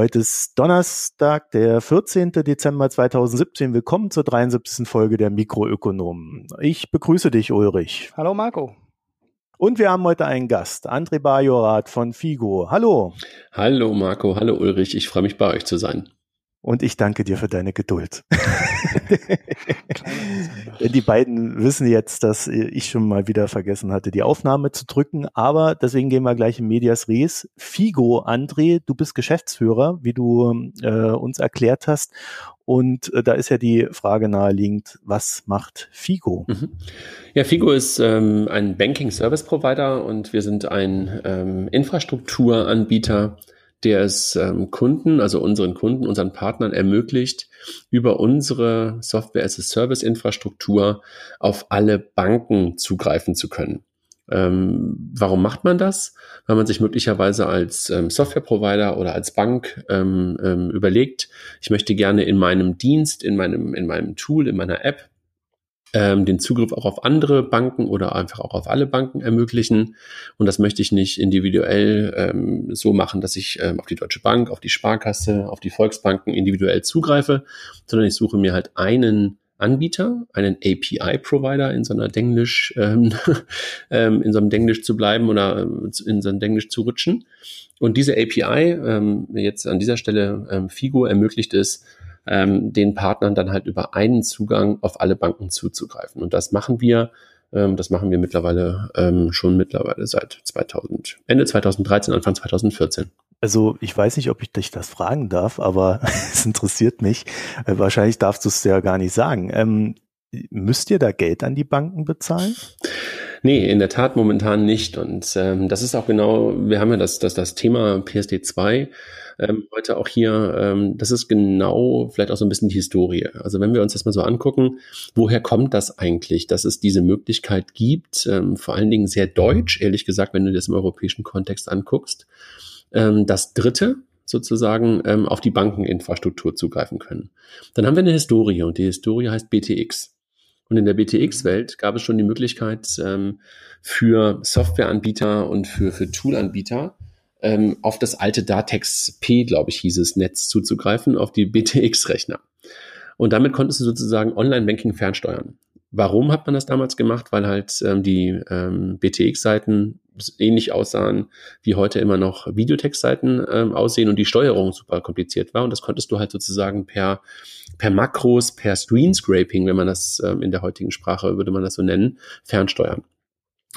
Heute ist Donnerstag, der 14. Dezember 2017. Willkommen zur 73. Folge der Mikroökonomen. Ich begrüße dich, Ulrich. Hallo, Marco. Und wir haben heute einen Gast, André Bajorath von Figo. Hallo. Hallo, Marco. Hallo, Ulrich. Ich freue mich, bei euch zu sein. Und ich danke dir für deine Geduld. die beiden wissen jetzt, dass ich schon mal wieder vergessen hatte, die Aufnahme zu drücken. Aber deswegen gehen wir gleich in Medias Res. Figo, André, du bist Geschäftsführer, wie du äh, uns erklärt hast. Und äh, da ist ja die Frage naheliegend, was macht Figo? Mhm. Ja, Figo ist ähm, ein Banking Service Provider und wir sind ein ähm, Infrastrukturanbieter der es ähm, Kunden, also unseren Kunden, unseren Partnern ermöglicht, über unsere Software-as-a-Service-Infrastruktur auf alle Banken zugreifen zu können. Ähm, warum macht man das? Weil man sich möglicherweise als ähm, Software-Provider oder als Bank ähm, ähm, überlegt, ich möchte gerne in meinem Dienst, in meinem, in meinem Tool, in meiner App ähm, den Zugriff auch auf andere Banken oder einfach auch auf alle Banken ermöglichen. Und das möchte ich nicht individuell ähm, so machen, dass ich ähm, auf die Deutsche Bank, auf die Sparkasse, auf die Volksbanken individuell zugreife, sondern ich suche mir halt einen Anbieter, einen API-Provider in so einer Denglisch, ähm, ähm, in so einem Denglisch zu bleiben oder ähm, in so einem Denglisch zu rutschen. Und diese API, ähm, jetzt an dieser Stelle ähm, Figo, ermöglicht es, ähm, den Partnern dann halt über einen Zugang auf alle Banken zuzugreifen. Und das machen wir, ähm, das machen wir mittlerweile ähm, schon mittlerweile seit 2000, Ende 2013, Anfang 2014. Also ich weiß nicht, ob ich dich das fragen darf, aber es interessiert mich. Äh, wahrscheinlich darfst du es ja gar nicht sagen. Ähm, müsst ihr da Geld an die Banken bezahlen? Nee, in der Tat momentan nicht. Und ähm, das ist auch genau, wir haben ja das, das, das Thema PSD2 ähm, heute auch hier, ähm, das ist genau vielleicht auch so ein bisschen die Historie. Also wenn wir uns das mal so angucken, woher kommt das eigentlich, dass es diese Möglichkeit gibt, ähm, vor allen Dingen sehr deutsch, ehrlich gesagt, wenn du das im europäischen Kontext anguckst, ähm, das Dritte, sozusagen ähm, auf die Bankeninfrastruktur zugreifen können. Dann haben wir eine Historie und die Historie heißt BTX. Und in der BTX-Welt gab es schon die Möglichkeit ähm, für Softwareanbieter und für, für Toolanbieter, ähm, auf das alte Datex P, glaube ich, hieß es, Netz zuzugreifen, auf die BTX-Rechner. Und damit konntest du sozusagen Online-Banking fernsteuern. Warum hat man das damals gemacht? Weil halt ähm, die ähm, BTX-Seiten ähnlich aussahen, wie heute immer noch Videotext-Seiten ähm, aussehen und die Steuerung super kompliziert war. Und das konntest du halt sozusagen per, per Makros, per Screen-Scraping, wenn man das ähm, in der heutigen Sprache würde man das so nennen, fernsteuern.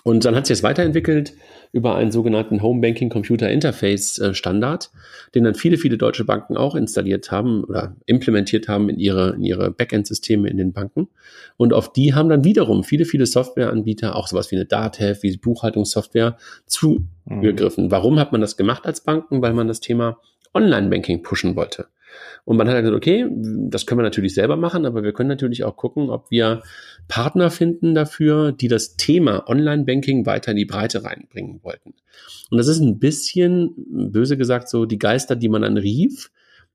Und dann hat sich das weiterentwickelt über einen sogenannten Home Banking Computer Interface äh, Standard, den dann viele, viele deutsche Banken auch installiert haben oder implementiert haben in ihre, in ihre Backend-Systeme in den Banken. Und auf die haben dann wiederum viele, viele Softwareanbieter, auch sowas wie eine Datev, wie Buchhaltungssoftware, zugegriffen. Mhm. Warum hat man das gemacht als Banken? Weil man das Thema Online-Banking pushen wollte. Und man hat gesagt, okay, das können wir natürlich selber machen, aber wir können natürlich auch gucken, ob wir Partner finden dafür, die das Thema Online-Banking weiter in die Breite reinbringen wollten. Und das ist ein bisschen, böse gesagt, so die Geister, die man dann rief,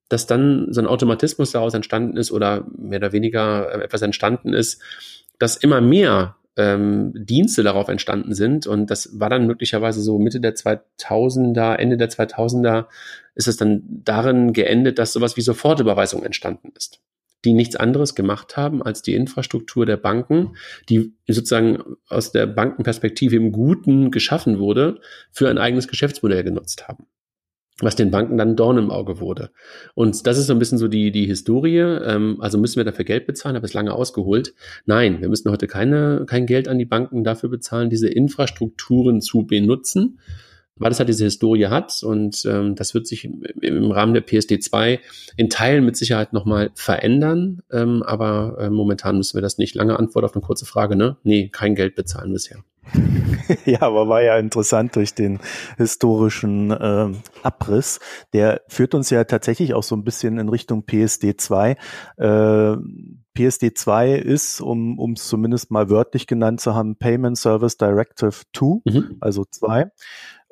dass dann so ein Automatismus daraus entstanden ist oder mehr oder weniger äh, etwas entstanden ist, dass immer mehr ähm, Dienste darauf entstanden sind. Und das war dann möglicherweise so Mitte der 2000er, Ende der 2000er, ist es dann darin geendet, dass sowas wie Sofortüberweisung entstanden ist die nichts anderes gemacht haben als die Infrastruktur der Banken, die sozusagen aus der Bankenperspektive im Guten geschaffen wurde, für ein eigenes Geschäftsmodell genutzt haben was den Banken dann Dorn im Auge wurde. Und das ist so ein bisschen so die, die Historie. Ähm, also müssen wir dafür Geld bezahlen, habe es lange ausgeholt. Nein, wir müssen heute keine, kein Geld an die Banken dafür bezahlen, diese Infrastrukturen zu benutzen, weil das halt diese Historie hat und ähm, das wird sich im, im Rahmen der PSD 2 in Teilen mit Sicherheit nochmal verändern, ähm, aber äh, momentan müssen wir das nicht. Lange Antwort auf eine kurze Frage, ne? Nee, kein Geld bezahlen bisher. ja, aber war ja interessant durch den historischen äh, Abriss. Der führt uns ja tatsächlich auch so ein bisschen in Richtung PSD 2. Äh, PSD 2 ist, um um es zumindest mal wörtlich genannt zu haben, Payment Service Directive 2, mhm. also 2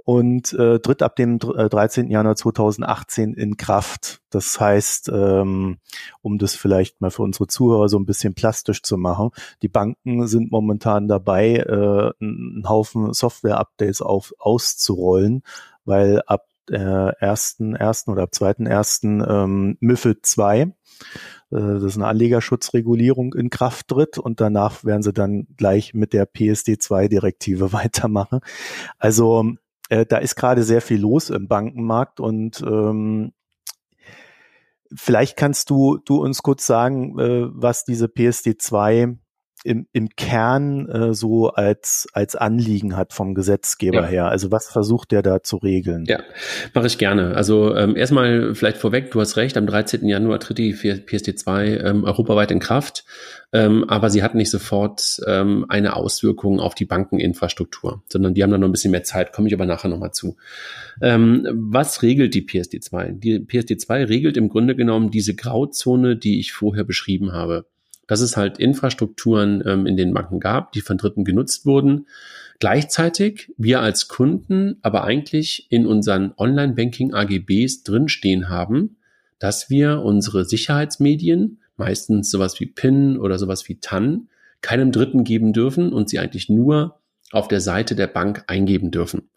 und äh, tritt ab dem 13. Äh, Januar 2018 in Kraft. Das heißt, ähm, um das vielleicht mal für unsere Zuhörer so ein bisschen plastisch zu machen, die Banken sind momentan dabei, äh, einen Haufen Software-Updates auf, auszurollen, weil ab äh, ersten, ersten oder ab zweiten ersten ähm, MIFID 2 äh, das ist eine Anlegerschutzregulierung in Kraft tritt und danach werden sie dann gleich mit der PSD2-Direktive weitermachen. Also äh, da ist gerade sehr viel los im Bankenmarkt und ähm, vielleicht kannst du, du uns kurz sagen, äh, was diese PSD2 im, im Kern äh, so als, als Anliegen hat vom Gesetzgeber ja. her? Also was versucht der da zu regeln? Ja, mache ich gerne. Also ähm, erstmal vielleicht vorweg, du hast recht, am 13. Januar tritt die PSD2 ähm, europaweit in Kraft, ähm, aber sie hat nicht sofort ähm, eine Auswirkung auf die Bankeninfrastruktur, sondern die haben dann noch ein bisschen mehr Zeit, komme ich aber nachher nochmal zu. Ähm, was regelt die PSD2? Die PSD2 regelt im Grunde genommen diese Grauzone, die ich vorher beschrieben habe dass es halt Infrastrukturen ähm, in den Banken gab, die von Dritten genutzt wurden. Gleichzeitig wir als Kunden aber eigentlich in unseren Online-Banking-AGBs drinstehen haben, dass wir unsere Sicherheitsmedien, meistens sowas wie PIN oder sowas wie TAN, keinem Dritten geben dürfen und sie eigentlich nur auf der Seite der Bank eingeben dürfen.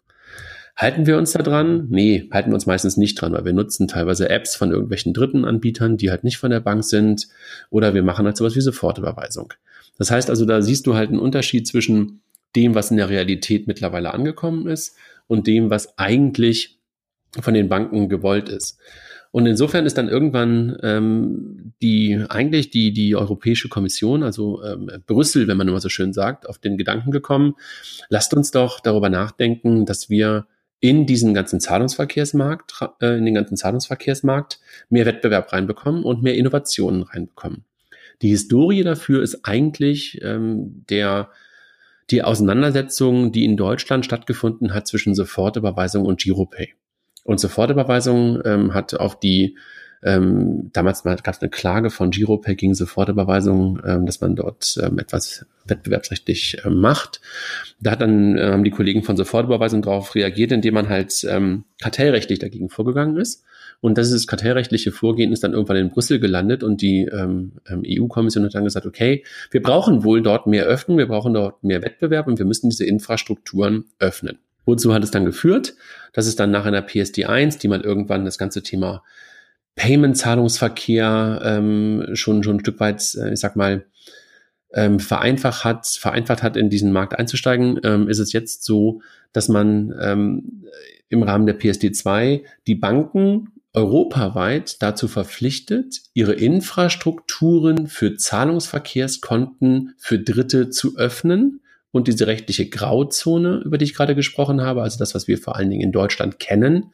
Halten wir uns da dran? Nee, halten wir uns meistens nicht dran, weil wir nutzen teilweise Apps von irgendwelchen dritten Anbietern, die halt nicht von der Bank sind, oder wir machen halt sowas wie Sofortüberweisung. Das heißt also, da siehst du halt einen Unterschied zwischen dem, was in der Realität mittlerweile angekommen ist und dem, was eigentlich von den Banken gewollt ist. Und insofern ist dann irgendwann ähm, die eigentlich die die Europäische Kommission, also ähm, Brüssel, wenn man immer so schön sagt, auf den Gedanken gekommen: Lasst uns doch darüber nachdenken, dass wir in diesen ganzen Zahlungsverkehrsmarkt, äh, in den ganzen Zahlungsverkehrsmarkt mehr Wettbewerb reinbekommen und mehr Innovationen reinbekommen. Die Historie dafür ist eigentlich ähm, der die Auseinandersetzung, die in Deutschland stattgefunden hat zwischen Sofortüberweisung und Giropay. Und Sofortüberweisung ähm, hat auf die ähm, damals gab es eine Klage von Giropay gegen Sofortüberweisung, ähm, dass man dort ähm, etwas wettbewerbsrechtlich äh, macht. Da hat dann äh, haben die Kollegen von Sofortüberweisung darauf reagiert, indem man halt ähm, kartellrechtlich dagegen vorgegangen ist. Und das ist kartellrechtliche Vorgehen ist dann irgendwann in Brüssel gelandet und die ähm, ähm EU-Kommission hat dann gesagt, okay, wir brauchen wohl dort mehr Öffnung, wir brauchen dort mehr Wettbewerb und wir müssen diese Infrastrukturen öffnen. Wozu hat es dann geführt? Das ist dann nach einer PSD 1, die man irgendwann das ganze Thema Payment-Zahlungsverkehr ähm, schon, schon ein Stück weit, äh, ich sag mal, ähm, vereinfacht hat, vereinfacht hat, in diesen Markt einzusteigen, ähm, ist es jetzt so, dass man ähm, im Rahmen der PSD2 die Banken europaweit dazu verpflichtet, ihre Infrastrukturen für Zahlungsverkehrskonten für Dritte zu öffnen und diese rechtliche Grauzone, über die ich gerade gesprochen habe, also das, was wir vor allen Dingen in Deutschland kennen,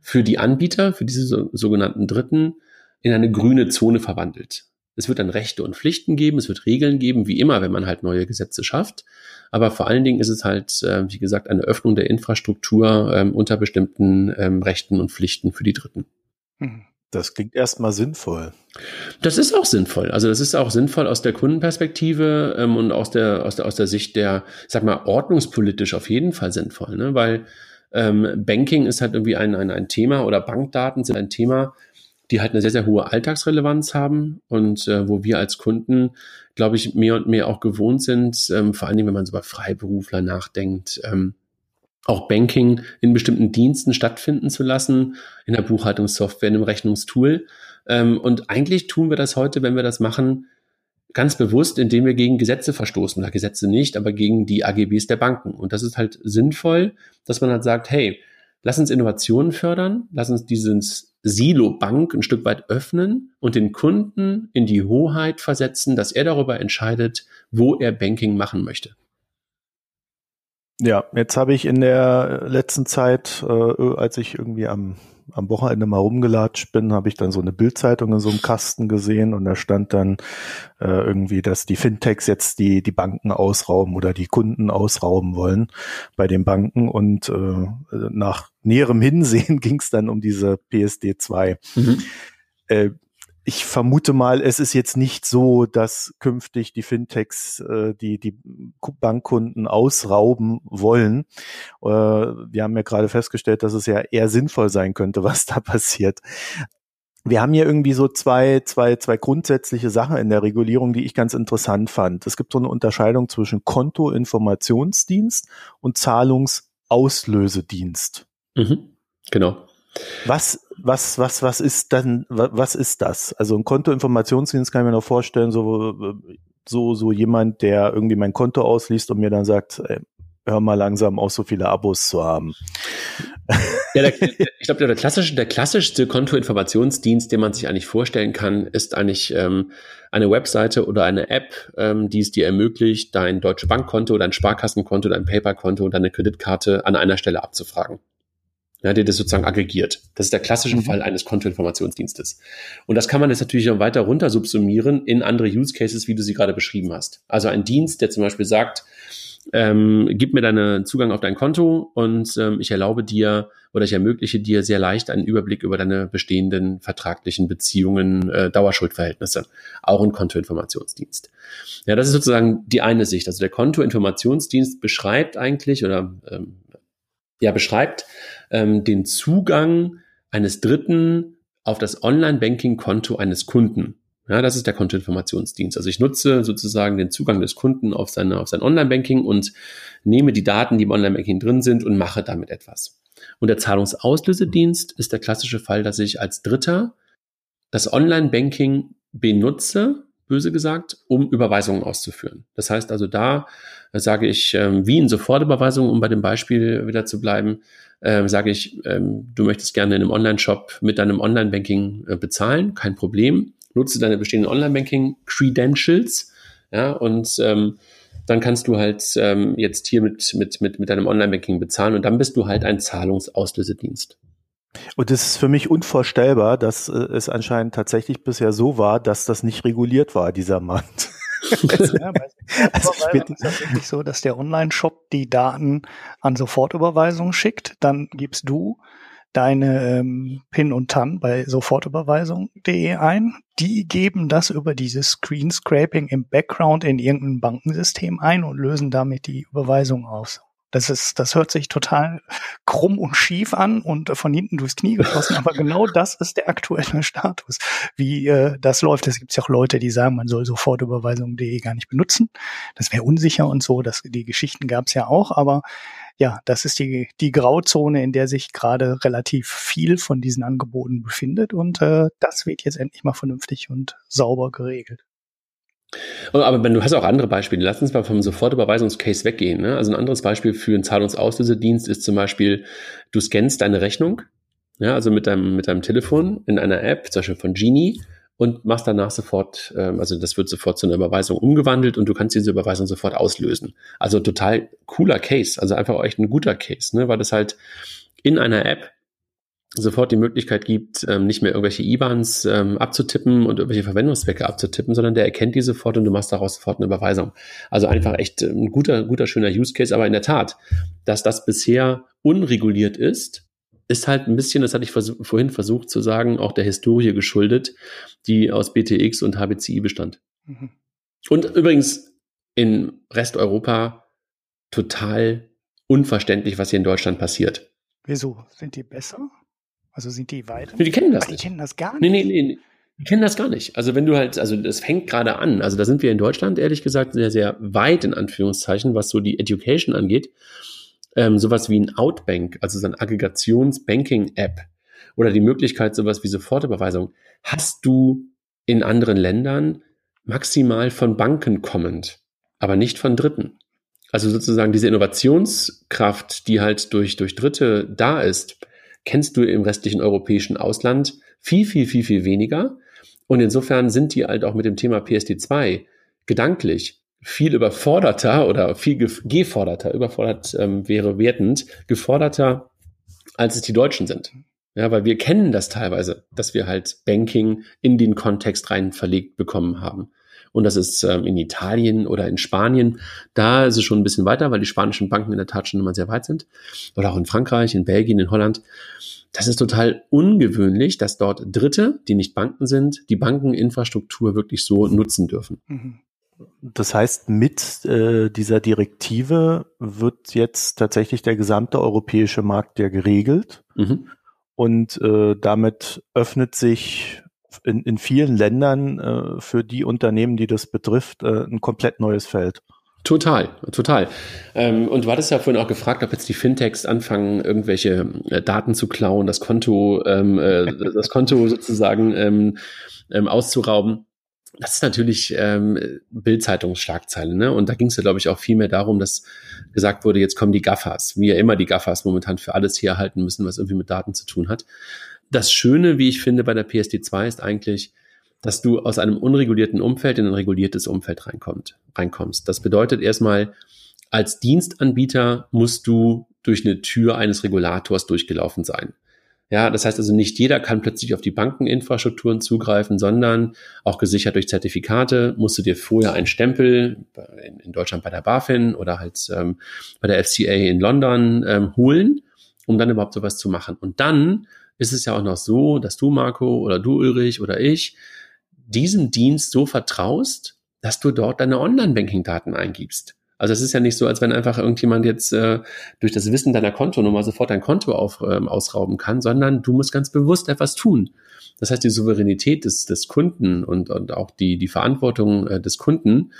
für die Anbieter, für diese so, sogenannten Dritten, in eine grüne Zone verwandelt. Es wird dann Rechte und Pflichten geben, es wird Regeln geben, wie immer, wenn man halt neue Gesetze schafft. Aber vor allen Dingen ist es halt, äh, wie gesagt, eine Öffnung der Infrastruktur ähm, unter bestimmten ähm, Rechten und Pflichten für die Dritten. Hm. Das klingt erstmal sinnvoll. Das ist auch sinnvoll. Also das ist auch sinnvoll aus der Kundenperspektive ähm, und aus der, aus der, aus der Sicht der, sag mal, ordnungspolitisch auf jeden Fall sinnvoll, ne? Weil ähm, Banking ist halt irgendwie ein, ein, ein Thema oder Bankdaten sind ein Thema, die halt eine sehr, sehr hohe Alltagsrelevanz haben und äh, wo wir als Kunden, glaube ich, mehr und mehr auch gewohnt sind, ähm, vor allen Dingen, wenn man so über Freiberufler nachdenkt, ähm, auch Banking in bestimmten Diensten stattfinden zu lassen, in der Buchhaltungssoftware, in einem Rechnungstool. Ähm, und eigentlich tun wir das heute, wenn wir das machen, ganz bewusst, indem wir gegen Gesetze verstoßen, oder Gesetze nicht, aber gegen die AGBs der Banken. Und das ist halt sinnvoll, dass man halt sagt, hey, lass uns Innovationen fördern, lass uns dieses Silo Bank ein Stück weit öffnen und den Kunden in die Hoheit versetzen, dass er darüber entscheidet, wo er Banking machen möchte. Ja, jetzt habe ich in der letzten Zeit, äh, als ich irgendwie am am Wochenende mal rumgelatscht bin, habe ich dann so eine Bildzeitung in so einem Kasten gesehen und da stand dann äh, irgendwie, dass die Fintechs jetzt die die Banken ausrauben oder die Kunden ausrauben wollen bei den Banken und äh, nach näherem Hinsehen ging es dann um diese PSD 2. Mhm. Äh, ich vermute mal, es ist jetzt nicht so, dass künftig die Fintechs äh, die, die Bankkunden ausrauben wollen. Äh, wir haben ja gerade festgestellt, dass es ja eher sinnvoll sein könnte, was da passiert. Wir haben hier irgendwie so zwei, zwei, zwei grundsätzliche Sachen in der Regulierung, die ich ganz interessant fand. Es gibt so eine Unterscheidung zwischen Kontoinformationsdienst und Zahlungsauslösedienst. Mhm. Genau. Was, was, was, was ist dann, was ist das? Also ein Kontoinformationsdienst kann ich mir noch vorstellen, so, so, so jemand, der irgendwie mein Konto ausliest und mir dann sagt, ey, hör mal langsam auch so viele Abos zu haben. Ja, der, ich glaube, der klassische, der klassischste Kontoinformationsdienst, den man sich eigentlich vorstellen kann, ist eigentlich ähm, eine Webseite oder eine App, ähm, die es dir ermöglicht, dein Deutsche Bankkonto, dein Sparkassenkonto, dein PayPal-Konto und deine Kreditkarte an einer Stelle abzufragen. Ja, der das sozusagen aggregiert. Das ist der klassische mhm. Fall eines Kontoinformationsdienstes. Und das kann man jetzt natürlich noch weiter runter subsumieren in andere Use Cases, wie du sie gerade beschrieben hast. Also ein Dienst, der zum Beispiel sagt, ähm, gib mir deinen Zugang auf dein Konto und ähm, ich erlaube dir oder ich ermögliche dir sehr leicht einen Überblick über deine bestehenden vertraglichen Beziehungen, äh, Dauerschuldverhältnisse, auch ein Kontoinformationsdienst. Ja, das ist sozusagen die eine Sicht. Also der Kontoinformationsdienst beschreibt eigentlich oder ähm, ja beschreibt ähm, den Zugang eines Dritten auf das Online-Banking-Konto eines Kunden. Ja, das ist der Kontoinformationsdienst. Also ich nutze sozusagen den Zugang des Kunden auf, seine, auf sein Online-Banking und nehme die Daten, die im Online-Banking drin sind und mache damit etwas. Und der Zahlungsauslösedienst ist der klassische Fall, dass ich als Dritter das Online-Banking benutze, böse gesagt, um Überweisungen auszuführen. Das heißt also, da sage ich, ähm, wie in Sofortüberweisungen, um bei dem Beispiel wieder zu bleiben, ähm, sage ich, ähm, du möchtest gerne in einem Online-Shop mit deinem Online-Banking äh, bezahlen, kein Problem nutze deine bestehenden Online-Banking-Credentials, ja, und ähm, dann kannst du halt ähm, jetzt hier mit, mit, mit, mit deinem Online-Banking bezahlen und dann bist du halt ein Zahlungsauslösedienst. Und es ist für mich unvorstellbar, dass äh, es anscheinend tatsächlich bisher so war, dass das nicht reguliert war, dieser Markt. Ja, also ich ist das wirklich so, dass der Online-Shop die Daten an Sofortüberweisung schickt, dann gibst du deine ähm, PIN und TAN bei sofortüberweisung.de ein. Die geben das über dieses Screen Scraping im Background in irgendein Bankensystem ein und lösen damit die Überweisung aus. Das ist, das hört sich total krumm und schief an und von hinten durchs Knie geschossen, aber genau das ist der aktuelle Status. Wie äh, das läuft, es gibt ja auch Leute, die sagen, man soll Sofortüberweisung.de gar nicht benutzen. Das wäre unsicher und so. Das, die Geschichten gab es ja auch, aber ja, das ist die, die Grauzone, in der sich gerade relativ viel von diesen Angeboten befindet und äh, das wird jetzt endlich mal vernünftig und sauber geregelt. Aber du hast auch andere Beispiele. Lass uns mal vom Sofortüberweisungscase weggehen. Ne? Also ein anderes Beispiel für einen Zahlungsauslösedienst ist zum Beispiel, du scannst deine Rechnung, ja, also mit deinem, mit deinem Telefon in einer App, zum Beispiel von Genie, und machst danach sofort, ähm, also das wird sofort zu einer Überweisung umgewandelt und du kannst diese Überweisung sofort auslösen. Also total cooler Case, also einfach echt ein guter Case, ne? weil das halt in einer App sofort die Möglichkeit gibt, ähm, nicht mehr irgendwelche IBANs ähm, abzutippen und irgendwelche Verwendungszwecke abzutippen, sondern der erkennt die sofort und du machst daraus sofort eine Überweisung. Also einfach echt ein guter, guter, schöner Use Case, aber in der Tat, dass das bisher unreguliert ist, ist halt ein bisschen, das hatte ich vers vorhin versucht zu sagen, auch der Historie geschuldet, die aus BTX und HBCI bestand. Mhm. Und übrigens in Resteuropa total unverständlich, was hier in Deutschland passiert. Wieso? Sind die besser? Also sind die weiter? Nee, die kennen das Ach, nicht. Die kennen das gar nicht. Nee, nee, nee. Die kennen das gar nicht. Also wenn du halt, also das fängt gerade an. Also da sind wir in Deutschland ehrlich gesagt sehr, sehr weit in Anführungszeichen, was so die Education angeht ähm, sowas wie ein Outbank, also so eine Aggregations-Banking-App oder die Möglichkeit, sowas wie Sofortüberweisung, hast du in anderen Ländern maximal von Banken kommend, aber nicht von Dritten. Also sozusagen diese Innovationskraft, die halt durch, durch Dritte da ist, kennst du im restlichen europäischen Ausland viel, viel, viel, viel weniger. Und insofern sind die halt auch mit dem Thema PSD2 gedanklich viel überforderter oder viel geforderter, überfordert ähm, wäre wertend, geforderter, als es die Deutschen sind. Ja, weil wir kennen das teilweise, dass wir halt Banking in den Kontext rein verlegt bekommen haben. Und das ist ähm, in Italien oder in Spanien, da ist es schon ein bisschen weiter, weil die spanischen Banken in der Tat schon immer sehr weit sind. Oder auch in Frankreich, in Belgien, in Holland. Das ist total ungewöhnlich, dass dort Dritte, die nicht Banken sind, die Bankeninfrastruktur wirklich so nutzen dürfen. Mhm. Das heißt, mit äh, dieser Direktive wird jetzt tatsächlich der gesamte europäische Markt ja geregelt. Mhm. Und äh, damit öffnet sich in, in vielen Ländern äh, für die Unternehmen, die das betrifft, äh, ein komplett neues Feld. Total, total. Ähm, und du hattest ja vorhin auch gefragt, ob jetzt die Fintechs anfangen, irgendwelche äh, Daten zu klauen, das Konto, ähm, äh, das Konto sozusagen ähm, ähm, auszurauben. Das ist natürlich ähm, Bildzeitungsschlagzeile, ne? Und da ging es ja, glaube ich, auch viel mehr darum, dass gesagt wurde, jetzt kommen die Gaffers, wie ja immer die Gaffers momentan für alles hier halten müssen, was irgendwie mit Daten zu tun hat. Das Schöne, wie ich finde, bei der PSD2 ist eigentlich, dass du aus einem unregulierten Umfeld in ein reguliertes Umfeld reinkommt, reinkommst. Das bedeutet erstmal, als Dienstanbieter musst du durch eine Tür eines Regulators durchgelaufen sein. Ja, das heißt also nicht jeder kann plötzlich auf die Bankeninfrastrukturen zugreifen, sondern auch gesichert durch Zertifikate musst du dir vorher einen Stempel in, Deutschland bei der BaFin oder halt ähm, bei der FCA in London ähm, holen, um dann überhaupt sowas zu machen. Und dann ist es ja auch noch so, dass du, Marco, oder du, Ulrich, oder ich diesem Dienst so vertraust, dass du dort deine Online-Banking-Daten eingibst. Also es ist ja nicht so, als wenn einfach irgendjemand jetzt äh, durch das Wissen deiner Kontonummer sofort dein Konto auf, ähm, ausrauben kann, sondern du musst ganz bewusst etwas tun. Das heißt, die Souveränität des, des Kunden und, und auch die, die Verantwortung äh, des Kunden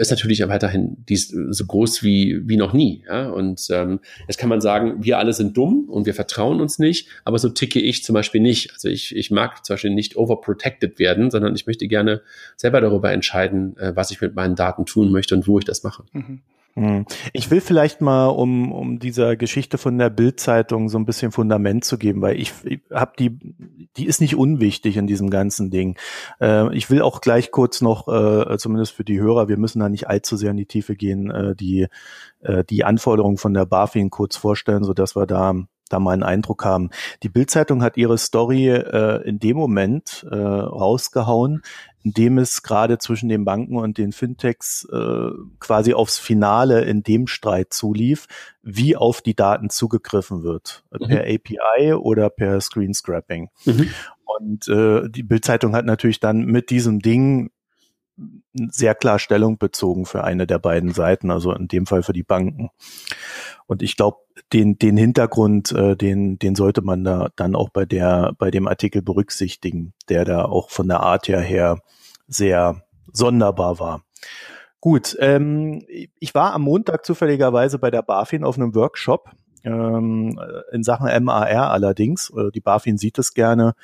ist natürlich weiterhin dies so groß wie, wie noch nie. Ja? Und ähm, jetzt kann man sagen, wir alle sind dumm und wir vertrauen uns nicht, aber so ticke ich zum Beispiel nicht. Also ich, ich mag zum Beispiel nicht overprotected werden, sondern ich möchte gerne selber darüber entscheiden, äh, was ich mit meinen Daten tun möchte und wo ich das mache. Mhm. Hm. Ich will vielleicht mal, um, um dieser Geschichte von der Bildzeitung so ein bisschen Fundament zu geben, weil ich, ich habe die, die ist nicht unwichtig in diesem ganzen Ding. Äh, ich will auch gleich kurz noch, äh, zumindest für die Hörer, wir müssen da nicht allzu sehr in die Tiefe gehen, äh, die, äh, die Anforderungen von der BaFin kurz vorstellen, so dass wir da da mal einen Eindruck haben. Die Bildzeitung hat ihre Story äh, in dem Moment äh, rausgehauen, in dem es gerade zwischen den Banken und den Fintechs äh, quasi aufs Finale in dem Streit zulief, wie auf die Daten zugegriffen wird, mhm. per API oder per Screen Scrapping. Mhm. Und äh, die Bildzeitung hat natürlich dann mit diesem Ding sehr klar Stellung bezogen für eine der beiden Seiten, also in dem Fall für die Banken. Und ich glaube, den, den Hintergrund, äh, den, den sollte man da dann auch bei der, bei dem Artikel berücksichtigen, der da auch von der Art her her sehr sonderbar war. Gut, ähm, ich war am Montag zufälligerweise bei der BaFin auf einem Workshop ähm, in Sachen MAR allerdings. Äh, die BaFin sieht es gerne,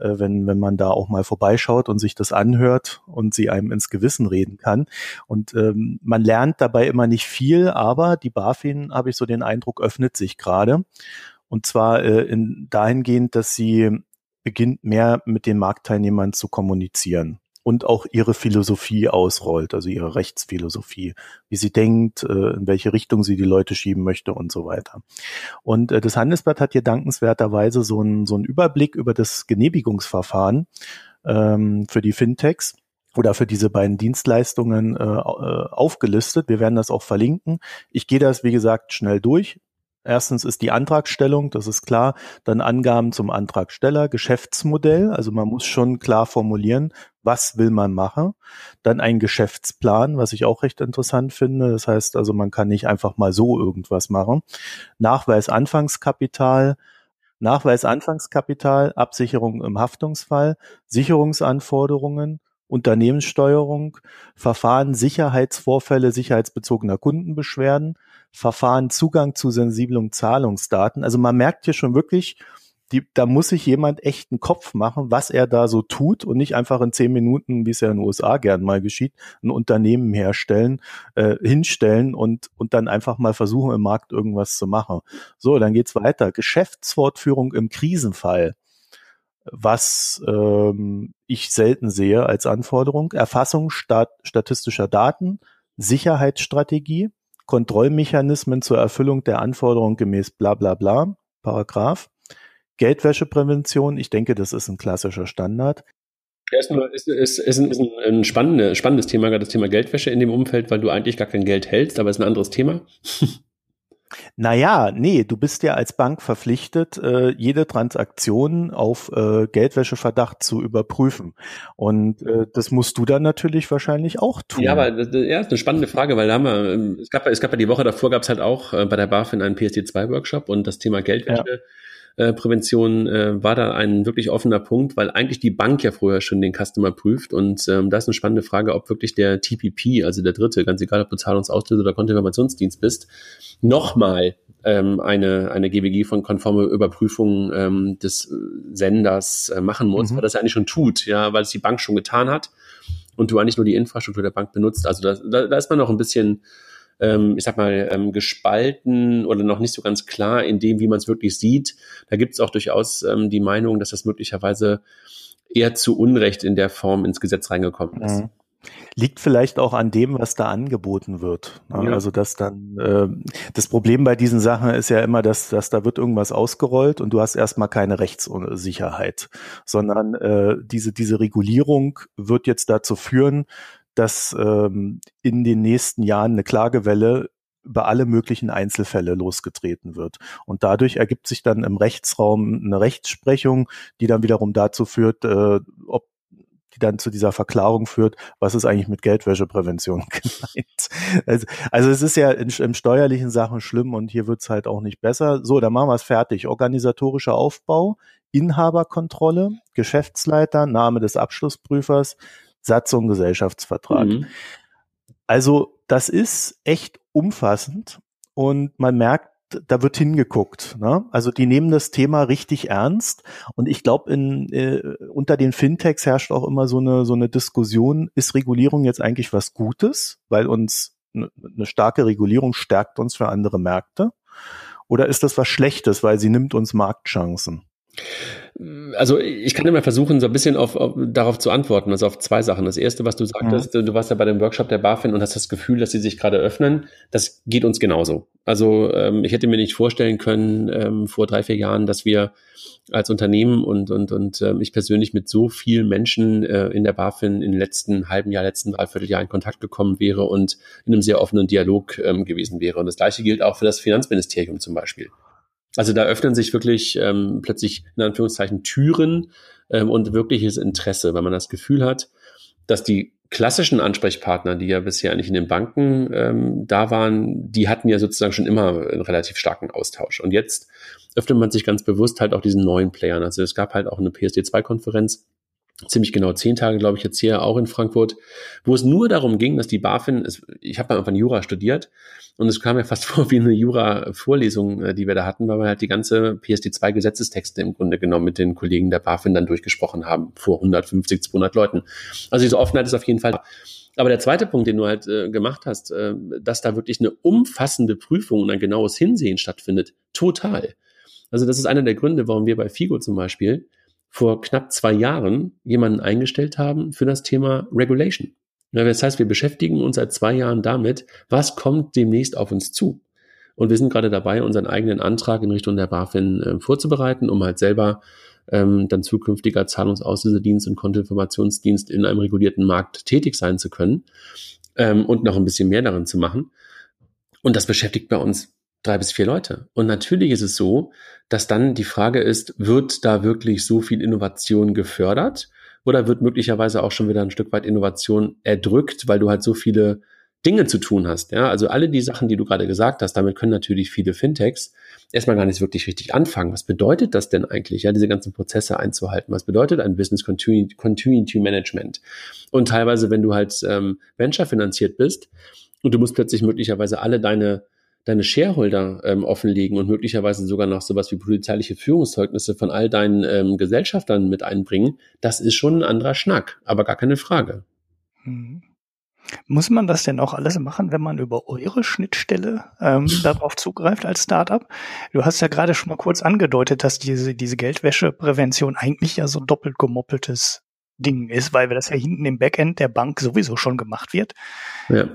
wenn, wenn man da auch mal vorbeischaut und sich das anhört und sie einem ins Gewissen reden kann. Und ähm, man lernt dabei immer nicht viel, aber die BaFin, habe ich so den Eindruck, öffnet sich gerade. Und zwar äh, in, dahingehend, dass sie beginnt, mehr mit den Marktteilnehmern zu kommunizieren und auch ihre Philosophie ausrollt, also ihre Rechtsphilosophie, wie sie denkt, äh, in welche Richtung sie die Leute schieben möchte und so weiter. Und äh, das Handelsblatt hat hier dankenswerterweise so einen, so einen Überblick über das Genehmigungsverfahren ähm, für die Fintechs oder für diese beiden Dienstleistungen äh, aufgelistet. Wir werden das auch verlinken. Ich gehe das, wie gesagt, schnell durch. Erstens ist die Antragstellung, das ist klar. Dann Angaben zum Antragsteller, Geschäftsmodell. Also man muss schon klar formulieren, was will man machen. Dann ein Geschäftsplan, was ich auch recht interessant finde. Das heißt also, man kann nicht einfach mal so irgendwas machen. Nachweis Anfangskapital, Nachweis Anfangskapital, Absicherung im Haftungsfall, Sicherungsanforderungen, Unternehmenssteuerung, Verfahren Sicherheitsvorfälle sicherheitsbezogener Kundenbeschwerden, Verfahren Zugang zu sensiblen Zahlungsdaten. Also man merkt hier schon wirklich, die, da muss sich jemand echt einen Kopf machen, was er da so tut und nicht einfach in zehn Minuten, wie es ja in den USA gern mal geschieht, ein Unternehmen herstellen, äh, hinstellen und, und dann einfach mal versuchen, im Markt irgendwas zu machen. So, dann geht's weiter. Geschäftsfortführung im Krisenfall was ähm, ich selten sehe als Anforderung. Erfassung stat statistischer Daten, Sicherheitsstrategie, Kontrollmechanismen zur Erfüllung der Anforderungen gemäß bla bla bla, Paragraph. Geldwäscheprävention, ich denke, das ist ein klassischer Standard. Ja, ist, nur, ist, ist, ein, ein spannendes, spannendes Thema, gerade das Thema Geldwäsche in dem Umfeld, weil du eigentlich gar kein Geld hältst, aber es ist ein anderes Thema. Naja, nee, du bist ja als Bank verpflichtet, äh, jede Transaktion auf äh, Geldwäscheverdacht zu überprüfen. Und äh, das musst du dann natürlich wahrscheinlich auch tun. Ja, aber das, ja, ist eine spannende Frage, weil da haben wir, ähm, es gab, es gab ja die Woche davor gab es halt auch äh, bei der BaFin einen PSD2-Workshop und das Thema Geldwäsche. Ja äh, Prävention äh, war da ein wirklich offener Punkt, weil eigentlich die Bank ja vorher schon den Customer prüft und ähm, da ist eine spannende Frage, ob wirklich der TPP, also der dritte, ganz egal ob du Zahlungsauslöser oder Kontoinformationsdienst bist, nochmal ähm, eine, eine GWG von konforme Überprüfung ähm, des Senders äh, machen muss, mhm. weil das ja eigentlich schon tut, ja, weil es die Bank schon getan hat und du eigentlich nur die Infrastruktur der Bank benutzt. Also da, da, da ist man noch ein bisschen ähm, ich sag mal, ähm, gespalten oder noch nicht so ganz klar in dem, wie man es wirklich sieht. Da gibt es auch durchaus ähm, die Meinung, dass das möglicherweise eher zu Unrecht in der Form ins Gesetz reingekommen ist. Mhm. Liegt vielleicht auch an dem, was da angeboten wird. Ne? Ja. Also dass dann äh, das Problem bei diesen Sachen ist ja immer, dass, dass da wird irgendwas ausgerollt und du hast erstmal keine Rechtssicherheit, sondern äh, diese, diese Regulierung wird jetzt dazu führen, dass ähm, in den nächsten Jahren eine Klagewelle über alle möglichen Einzelfälle losgetreten wird. Und dadurch ergibt sich dann im Rechtsraum eine Rechtsprechung, die dann wiederum dazu führt, äh, ob die dann zu dieser Verklärung führt, was ist eigentlich mit Geldwäscheprävention gemeint. Also, also es ist ja in, in steuerlichen Sachen schlimm und hier wird's halt auch nicht besser. So, dann machen wir es fertig. Organisatorischer Aufbau, Inhaberkontrolle, Geschäftsleiter, Name des Abschlussprüfers, Satzung, Gesellschaftsvertrag. Mhm. Also das ist echt umfassend und man merkt, da wird hingeguckt. Ne? Also die nehmen das Thema richtig ernst und ich glaube, äh, unter den Fintechs herrscht auch immer so eine so eine Diskussion: Ist Regulierung jetzt eigentlich was Gutes, weil uns eine starke Regulierung stärkt uns für andere Märkte, oder ist das was Schlechtes, weil sie nimmt uns Marktchancen? Also ich kann immer versuchen, so ein bisschen auf, auf, darauf zu antworten, also auf zwei Sachen. Das erste, was du sagtest, mhm. du warst ja bei dem Workshop der BaFin und hast das Gefühl, dass sie sich gerade öffnen. Das geht uns genauso. Also ähm, ich hätte mir nicht vorstellen können ähm, vor drei, vier Jahren, dass wir als Unternehmen und, und, und ähm, ich persönlich mit so vielen Menschen äh, in der BaFin in den letzten halben Jahr, letzten Dreivierteljahr in Kontakt gekommen wäre und in einem sehr offenen Dialog ähm, gewesen wäre. Und das gleiche gilt auch für das Finanzministerium zum Beispiel. Also da öffnen sich wirklich ähm, plötzlich in Anführungszeichen Türen ähm, und wirkliches Interesse, weil man das Gefühl hat, dass die klassischen Ansprechpartner, die ja bisher eigentlich in den Banken ähm, da waren, die hatten ja sozusagen schon immer einen relativ starken Austausch. Und jetzt öffnet man sich ganz bewusst halt auch diesen neuen Playern. Also es gab halt auch eine PSD2-Konferenz, ziemlich genau zehn Tage, glaube ich, jetzt hier auch in Frankfurt, wo es nur darum ging, dass die BaFin, es, ich habe einfach Jura studiert und es kam mir fast vor wie eine Jura-Vorlesung, äh, die wir da hatten, weil wir halt die ganze PSD2-Gesetzestexte im Grunde genommen mit den Kollegen der BaFin dann durchgesprochen haben, vor 150, 200 Leuten. Also diese Offenheit ist auf jeden Fall aber der zweite Punkt, den du halt äh, gemacht hast, äh, dass da wirklich eine umfassende Prüfung und ein genaues Hinsehen stattfindet, total. Also das ist einer der Gründe, warum wir bei FIGO zum Beispiel vor knapp zwei Jahren jemanden eingestellt haben für das Thema Regulation. Das heißt, wir beschäftigen uns seit zwei Jahren damit, was kommt demnächst auf uns zu. Und wir sind gerade dabei, unseren eigenen Antrag in Richtung der BaFin äh, vorzubereiten, um halt selber ähm, dann zukünftiger Zahlungsauslösedienst und Kontoinformationsdienst in einem regulierten Markt tätig sein zu können ähm, und noch ein bisschen mehr darin zu machen. Und das beschäftigt bei uns drei bis vier Leute. Und natürlich ist es so, dass dann die Frage ist, wird da wirklich so viel Innovation gefördert oder wird möglicherweise auch schon wieder ein Stück weit Innovation erdrückt, weil du halt so viele Dinge zu tun hast. Ja, also alle die Sachen, die du gerade gesagt hast, damit können natürlich viele Fintechs erstmal gar nicht wirklich richtig anfangen. Was bedeutet das denn eigentlich, ja, diese ganzen Prozesse einzuhalten? Was bedeutet ein Business Continuity, Continuity Management? Und teilweise, wenn du halt ähm, Venture finanziert bist und du musst plötzlich möglicherweise alle deine deine Shareholder ähm, offenlegen und möglicherweise sogar noch sowas wie polizeiliche Führungszeugnisse von all deinen ähm, Gesellschaftern mit einbringen, das ist schon ein anderer Schnack, aber gar keine Frage. Mhm. Muss man das denn auch alles machen, wenn man über eure Schnittstelle ähm, darauf zugreift als Startup? Du hast ja gerade schon mal kurz angedeutet, dass diese, diese Geldwäscheprävention eigentlich ja so doppelt gemoppeltes Ding ist, weil das ja hinten im Backend der Bank sowieso schon gemacht wird. Ja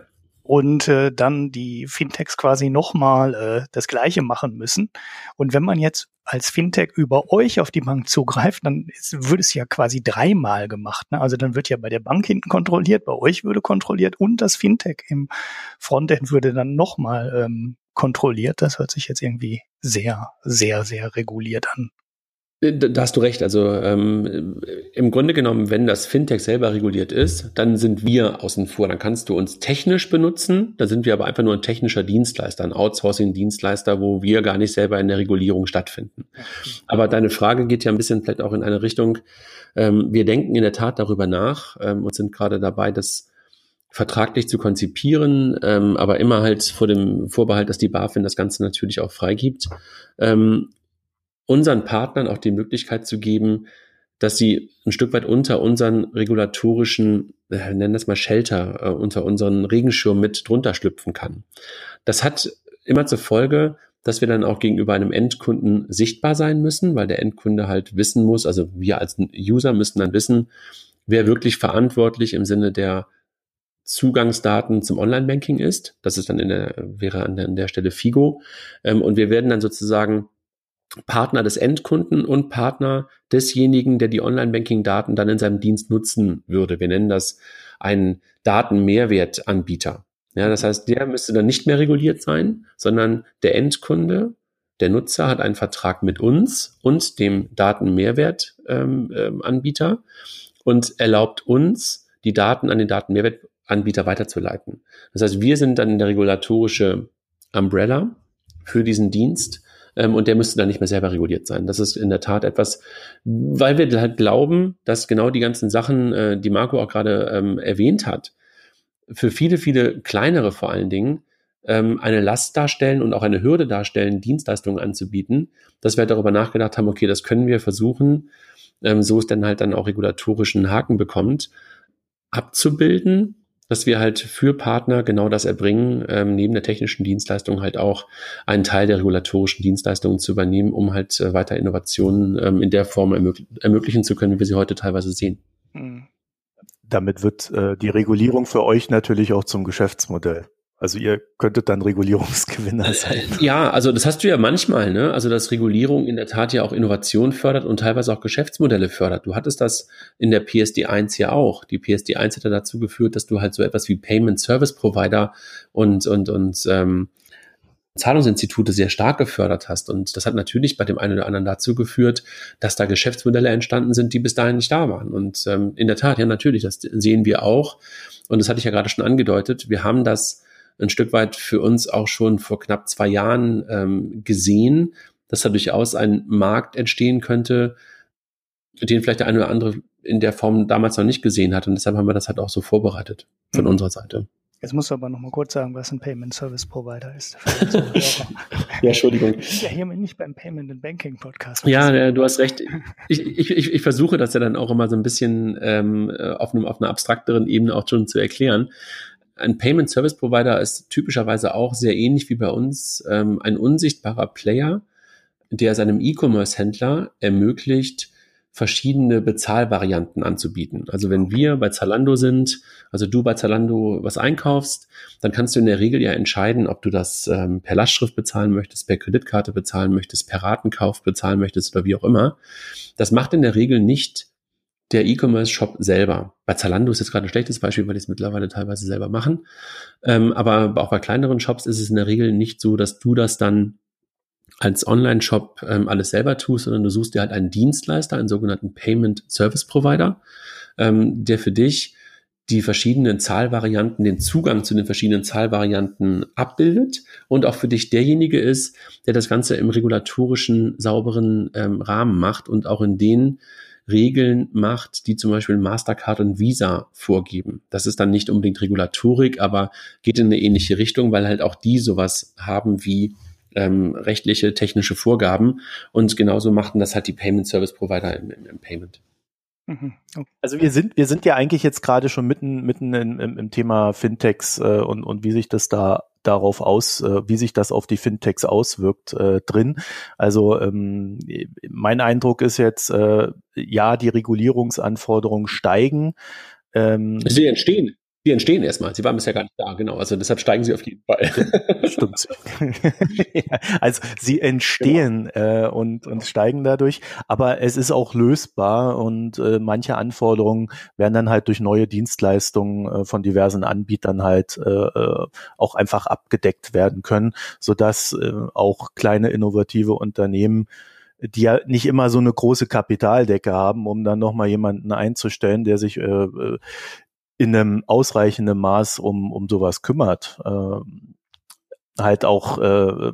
und äh, dann die Fintechs quasi nochmal äh, das Gleiche machen müssen. Und wenn man jetzt als Fintech über euch auf die Bank zugreift, dann ist, wird es ja quasi dreimal gemacht. Ne? Also dann wird ja bei der Bank hinten kontrolliert, bei euch würde kontrolliert und das Fintech im Frontend würde dann nochmal ähm, kontrolliert. Das hört sich jetzt irgendwie sehr, sehr, sehr reguliert an. Äh, da hast du recht. Also ähm, im Grunde genommen, wenn das Fintech selber reguliert ist, dann sind wir außen vor. Dann kannst du uns technisch benutzen. Da sind wir aber einfach nur ein technischer Dienstleister, ein Outsourcing-Dienstleister, wo wir gar nicht selber in der Regulierung stattfinden. Aber deine Frage geht ja ein bisschen vielleicht auch in eine Richtung. Ähm, wir denken in der Tat darüber nach ähm, und sind gerade dabei, das vertraglich zu konzipieren, ähm, aber immer halt vor dem Vorbehalt, dass die BaFin das Ganze natürlich auch freigibt. Ähm, unseren Partnern auch die Möglichkeit zu geben, dass sie ein Stück weit unter unseren regulatorischen, äh, nennen das mal Shelter, äh, unter unseren Regenschirm mit drunter schlüpfen kann. Das hat immer zur Folge, dass wir dann auch gegenüber einem Endkunden sichtbar sein müssen, weil der Endkunde halt wissen muss, also wir als User müssen dann wissen, wer wirklich verantwortlich im Sinne der Zugangsdaten zum Online-Banking ist. Das ist dann in der, wäre an der, an der Stelle FIGO. Ähm, und wir werden dann sozusagen Partner des Endkunden und Partner desjenigen, der die Online-Banking-Daten dann in seinem Dienst nutzen würde. Wir nennen das einen Datenmehrwertanbieter. Ja, das heißt, der müsste dann nicht mehr reguliert sein, sondern der Endkunde, der Nutzer hat einen Vertrag mit uns und dem Datenmehrwertanbieter ähm, ähm, und erlaubt uns, die Daten an den Datenmehrwertanbieter weiterzuleiten. Das heißt, wir sind dann der regulatorische Umbrella für diesen Dienst ähm, und der müsste dann nicht mehr selber reguliert sein. Das ist in der Tat etwas, weil wir halt glauben, dass genau die ganzen Sachen, äh, die Marco auch gerade ähm, erwähnt hat, für viele, viele kleinere vor allen Dingen ähm, eine Last darstellen und auch eine Hürde darstellen, Dienstleistungen anzubieten, dass wir darüber nachgedacht haben, okay, das können wir versuchen, ähm, so es dann halt dann auch regulatorischen Haken bekommt, abzubilden dass wir halt für Partner genau das erbringen, ähm, neben der technischen Dienstleistung halt auch einen Teil der regulatorischen Dienstleistungen zu übernehmen, um halt äh, weiter Innovationen ähm, in der Form ermöglich ermöglichen zu können, wie wir sie heute teilweise sehen. Mhm. Damit wird äh, die Regulierung für euch natürlich auch zum Geschäftsmodell. Also ihr könntet dann Regulierungsgewinner sein. Ja, also das hast du ja manchmal, ne? Also dass Regulierung in der Tat ja auch Innovation fördert und teilweise auch Geschäftsmodelle fördert. Du hattest das in der PSD 1 ja auch. Die PSD 1 hätte dazu geführt, dass du halt so etwas wie Payment Service Provider und und und ähm, Zahlungsinstitute sehr stark gefördert hast. Und das hat natürlich bei dem einen oder anderen dazu geführt, dass da Geschäftsmodelle entstanden sind, die bis dahin nicht da waren. Und ähm, in der Tat, ja, natürlich, das sehen wir auch. Und das hatte ich ja gerade schon angedeutet. Wir haben das ein Stück weit für uns auch schon vor knapp zwei Jahren ähm, gesehen, dass da durchaus ein Markt entstehen könnte, den vielleicht der eine oder andere in der Form damals noch nicht gesehen hat. Und deshalb haben wir das halt auch so vorbereitet von mhm. unserer Seite. Jetzt musst du aber noch mal kurz sagen, was ein Payment Service Provider ist. ja, Entschuldigung. Ja, hier nicht beim Payment and Banking Podcast. Ja, ja, du hast recht. Ich, ich, ich, ich versuche das ja dann auch immer so ein bisschen ähm, auf, einem, auf einer abstrakteren Ebene auch schon zu erklären ein Payment Service Provider ist typischerweise auch sehr ähnlich wie bei uns ähm, ein unsichtbarer Player, der seinem E-Commerce-Händler ermöglicht, verschiedene Bezahlvarianten anzubieten. Also wenn wir bei Zalando sind, also du bei Zalando was einkaufst, dann kannst du in der Regel ja entscheiden, ob du das ähm, per Lastschrift bezahlen möchtest, per Kreditkarte bezahlen möchtest, per Ratenkauf bezahlen möchtest oder wie auch immer. Das macht in der Regel nicht der E-Commerce-Shop selber. Bei Zalando ist jetzt gerade ein schlechtes Beispiel, weil die es mittlerweile teilweise selber machen. Ähm, aber auch bei kleineren Shops ist es in der Regel nicht so, dass du das dann als Online-Shop ähm, alles selber tust, sondern du suchst dir halt einen Dienstleister, einen sogenannten Payment Service Provider, ähm, der für dich die verschiedenen Zahlvarianten, den Zugang zu den verschiedenen Zahlvarianten abbildet und auch für dich derjenige ist, der das Ganze im regulatorischen, sauberen ähm, Rahmen macht und auch in den Regeln macht, die zum Beispiel Mastercard und Visa vorgeben. Das ist dann nicht unbedingt Regulatorik, aber geht in eine ähnliche Richtung, weil halt auch die sowas haben wie ähm, rechtliche, technische Vorgaben. Und genauso machten das halt die Payment Service Provider im, im, im Payment. Mhm. Also wir sind, wir sind ja eigentlich jetzt gerade schon mitten, mitten in, im, im Thema Fintechs äh, und, und wie sich das da darauf aus, äh, wie sich das auf die Fintechs auswirkt, äh, drin. Also ähm, mein Eindruck ist jetzt, äh, ja, die Regulierungsanforderungen steigen. Ähm, Sie entstehen. Die entstehen erstmal. Sie waren bisher gar nicht da, genau. Also deshalb steigen sie auf jeden Fall. Stimmt. also sie entstehen genau. äh, und, und steigen dadurch, aber es ist auch lösbar und äh, manche Anforderungen werden dann halt durch neue Dienstleistungen äh, von diversen Anbietern halt äh, äh auch einfach abgedeckt werden können, sodass äh, auch kleine innovative Unternehmen die ja nicht immer so eine große Kapitaldecke haben, um dann nochmal jemanden einzustellen, der sich äh, äh, in einem ausreichenden Maß um, um sowas kümmert. Äh, halt auch äh,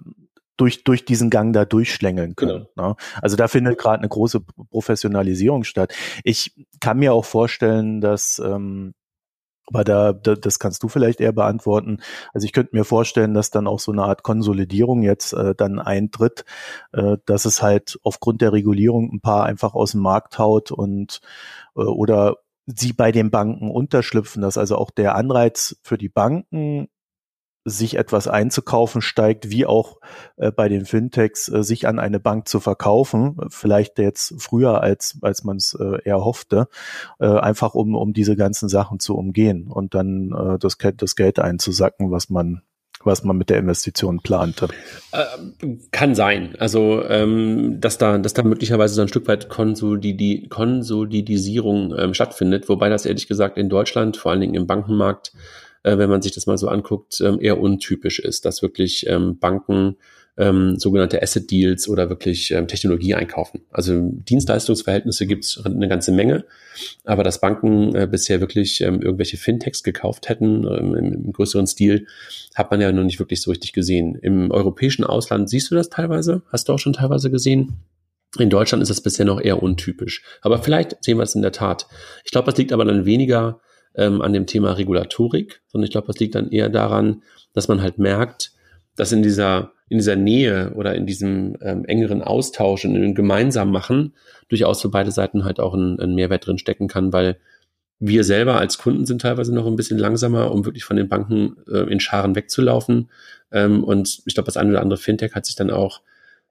durch, durch diesen Gang da durchschlängeln können. Genau. Ne? Also da findet gerade eine große Professionalisierung statt. Ich kann mir auch vorstellen, dass ähm, aber da, da, das kannst du vielleicht eher beantworten. Also ich könnte mir vorstellen, dass dann auch so eine Art Konsolidierung jetzt äh, dann eintritt, äh, dass es halt aufgrund der Regulierung ein paar einfach aus dem Markt haut und äh, oder sie bei den Banken unterschlüpfen, dass also auch der Anreiz für die Banken sich etwas einzukaufen steigt, wie auch äh, bei den Fintechs äh, sich an eine Bank zu verkaufen, vielleicht jetzt früher als als man es äh, eher hoffte, äh, einfach um um diese ganzen Sachen zu umgehen und dann äh, das, das Geld einzusacken, was man was man mit der Investition plante. Äh, kann sein. Also ähm, dass da dass da möglicherweise so ein Stück weit Konsolidi Konsolidisierung ähm, stattfindet, wobei das ehrlich gesagt in Deutschland, vor allen Dingen im Bankenmarkt, äh, wenn man sich das mal so anguckt, ähm, eher untypisch ist, dass wirklich ähm, Banken ähm, sogenannte Asset Deals oder wirklich ähm, Technologie einkaufen. Also Dienstleistungsverhältnisse gibt es eine ganze Menge, aber dass Banken äh, bisher wirklich ähm, irgendwelche Fintechs gekauft hätten ähm, im, im, größeren Stil, hat man ja noch nicht wirklich so richtig gesehen. Im europäischen Ausland siehst du das teilweise, hast du auch schon teilweise gesehen. In Deutschland ist das bisher noch eher untypisch. Aber vielleicht sehen wir es in der Tat. Ich glaube, das liegt aber dann weniger ähm, an dem Thema Regulatorik, sondern ich glaube, das liegt dann eher daran, dass man halt merkt, dass in dieser, in dieser Nähe oder in diesem ähm, engeren Austausch und in dem gemeinsamen Machen durchaus für beide Seiten halt auch ein, ein Mehrwert drin stecken kann, weil wir selber als Kunden sind teilweise noch ein bisschen langsamer, um wirklich von den Banken äh, in Scharen wegzulaufen. Ähm, und ich glaube, das eine oder andere Fintech hat sich dann auch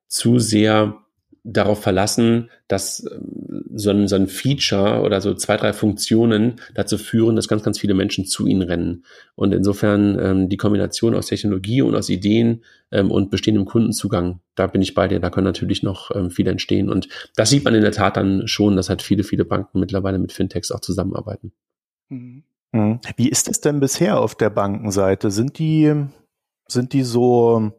zu sehr darauf verlassen, dass ähm, so ein, so ein Feature oder so zwei, drei Funktionen dazu führen, dass ganz, ganz viele Menschen zu ihnen rennen. Und insofern ähm, die Kombination aus Technologie und aus Ideen ähm, und bestehendem Kundenzugang, da bin ich bei dir, da können natürlich noch ähm, viel entstehen. Und das sieht man in der Tat dann schon, dass halt viele, viele Banken mittlerweile mit Fintechs auch zusammenarbeiten. Mhm. Mhm. Wie ist es denn bisher auf der Bankenseite? Sind die, sind die so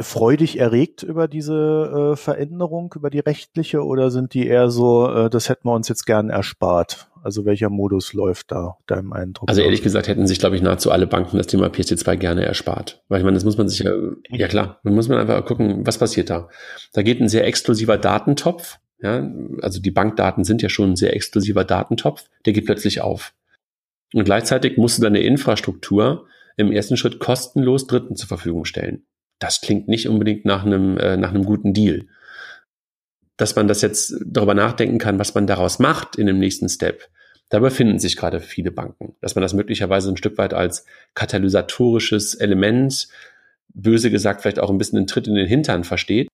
freudig erregt über diese äh, Veränderung, über die rechtliche, oder sind die eher so, äh, das hätten wir uns jetzt gern erspart? Also welcher Modus läuft da deinem Eindruck? Also ehrlich gesagt hätten sich, glaube ich, nahezu alle Banken das Thema PSD2 gerne erspart. Weil ich meine, das muss man sich ja, ja klar, dann muss man einfach gucken, was passiert da. Da geht ein sehr exklusiver Datentopf, ja, also die Bankdaten sind ja schon ein sehr exklusiver Datentopf, der geht plötzlich auf. Und gleichzeitig musst du deine Infrastruktur im ersten Schritt kostenlos Dritten zur Verfügung stellen das klingt nicht unbedingt nach einem, äh, nach einem guten Deal. Dass man das jetzt darüber nachdenken kann, was man daraus macht in dem nächsten Step, da befinden sich gerade viele Banken. Dass man das möglicherweise ein Stück weit als katalysatorisches Element, böse gesagt vielleicht auch ein bisschen einen Tritt in den Hintern versteht,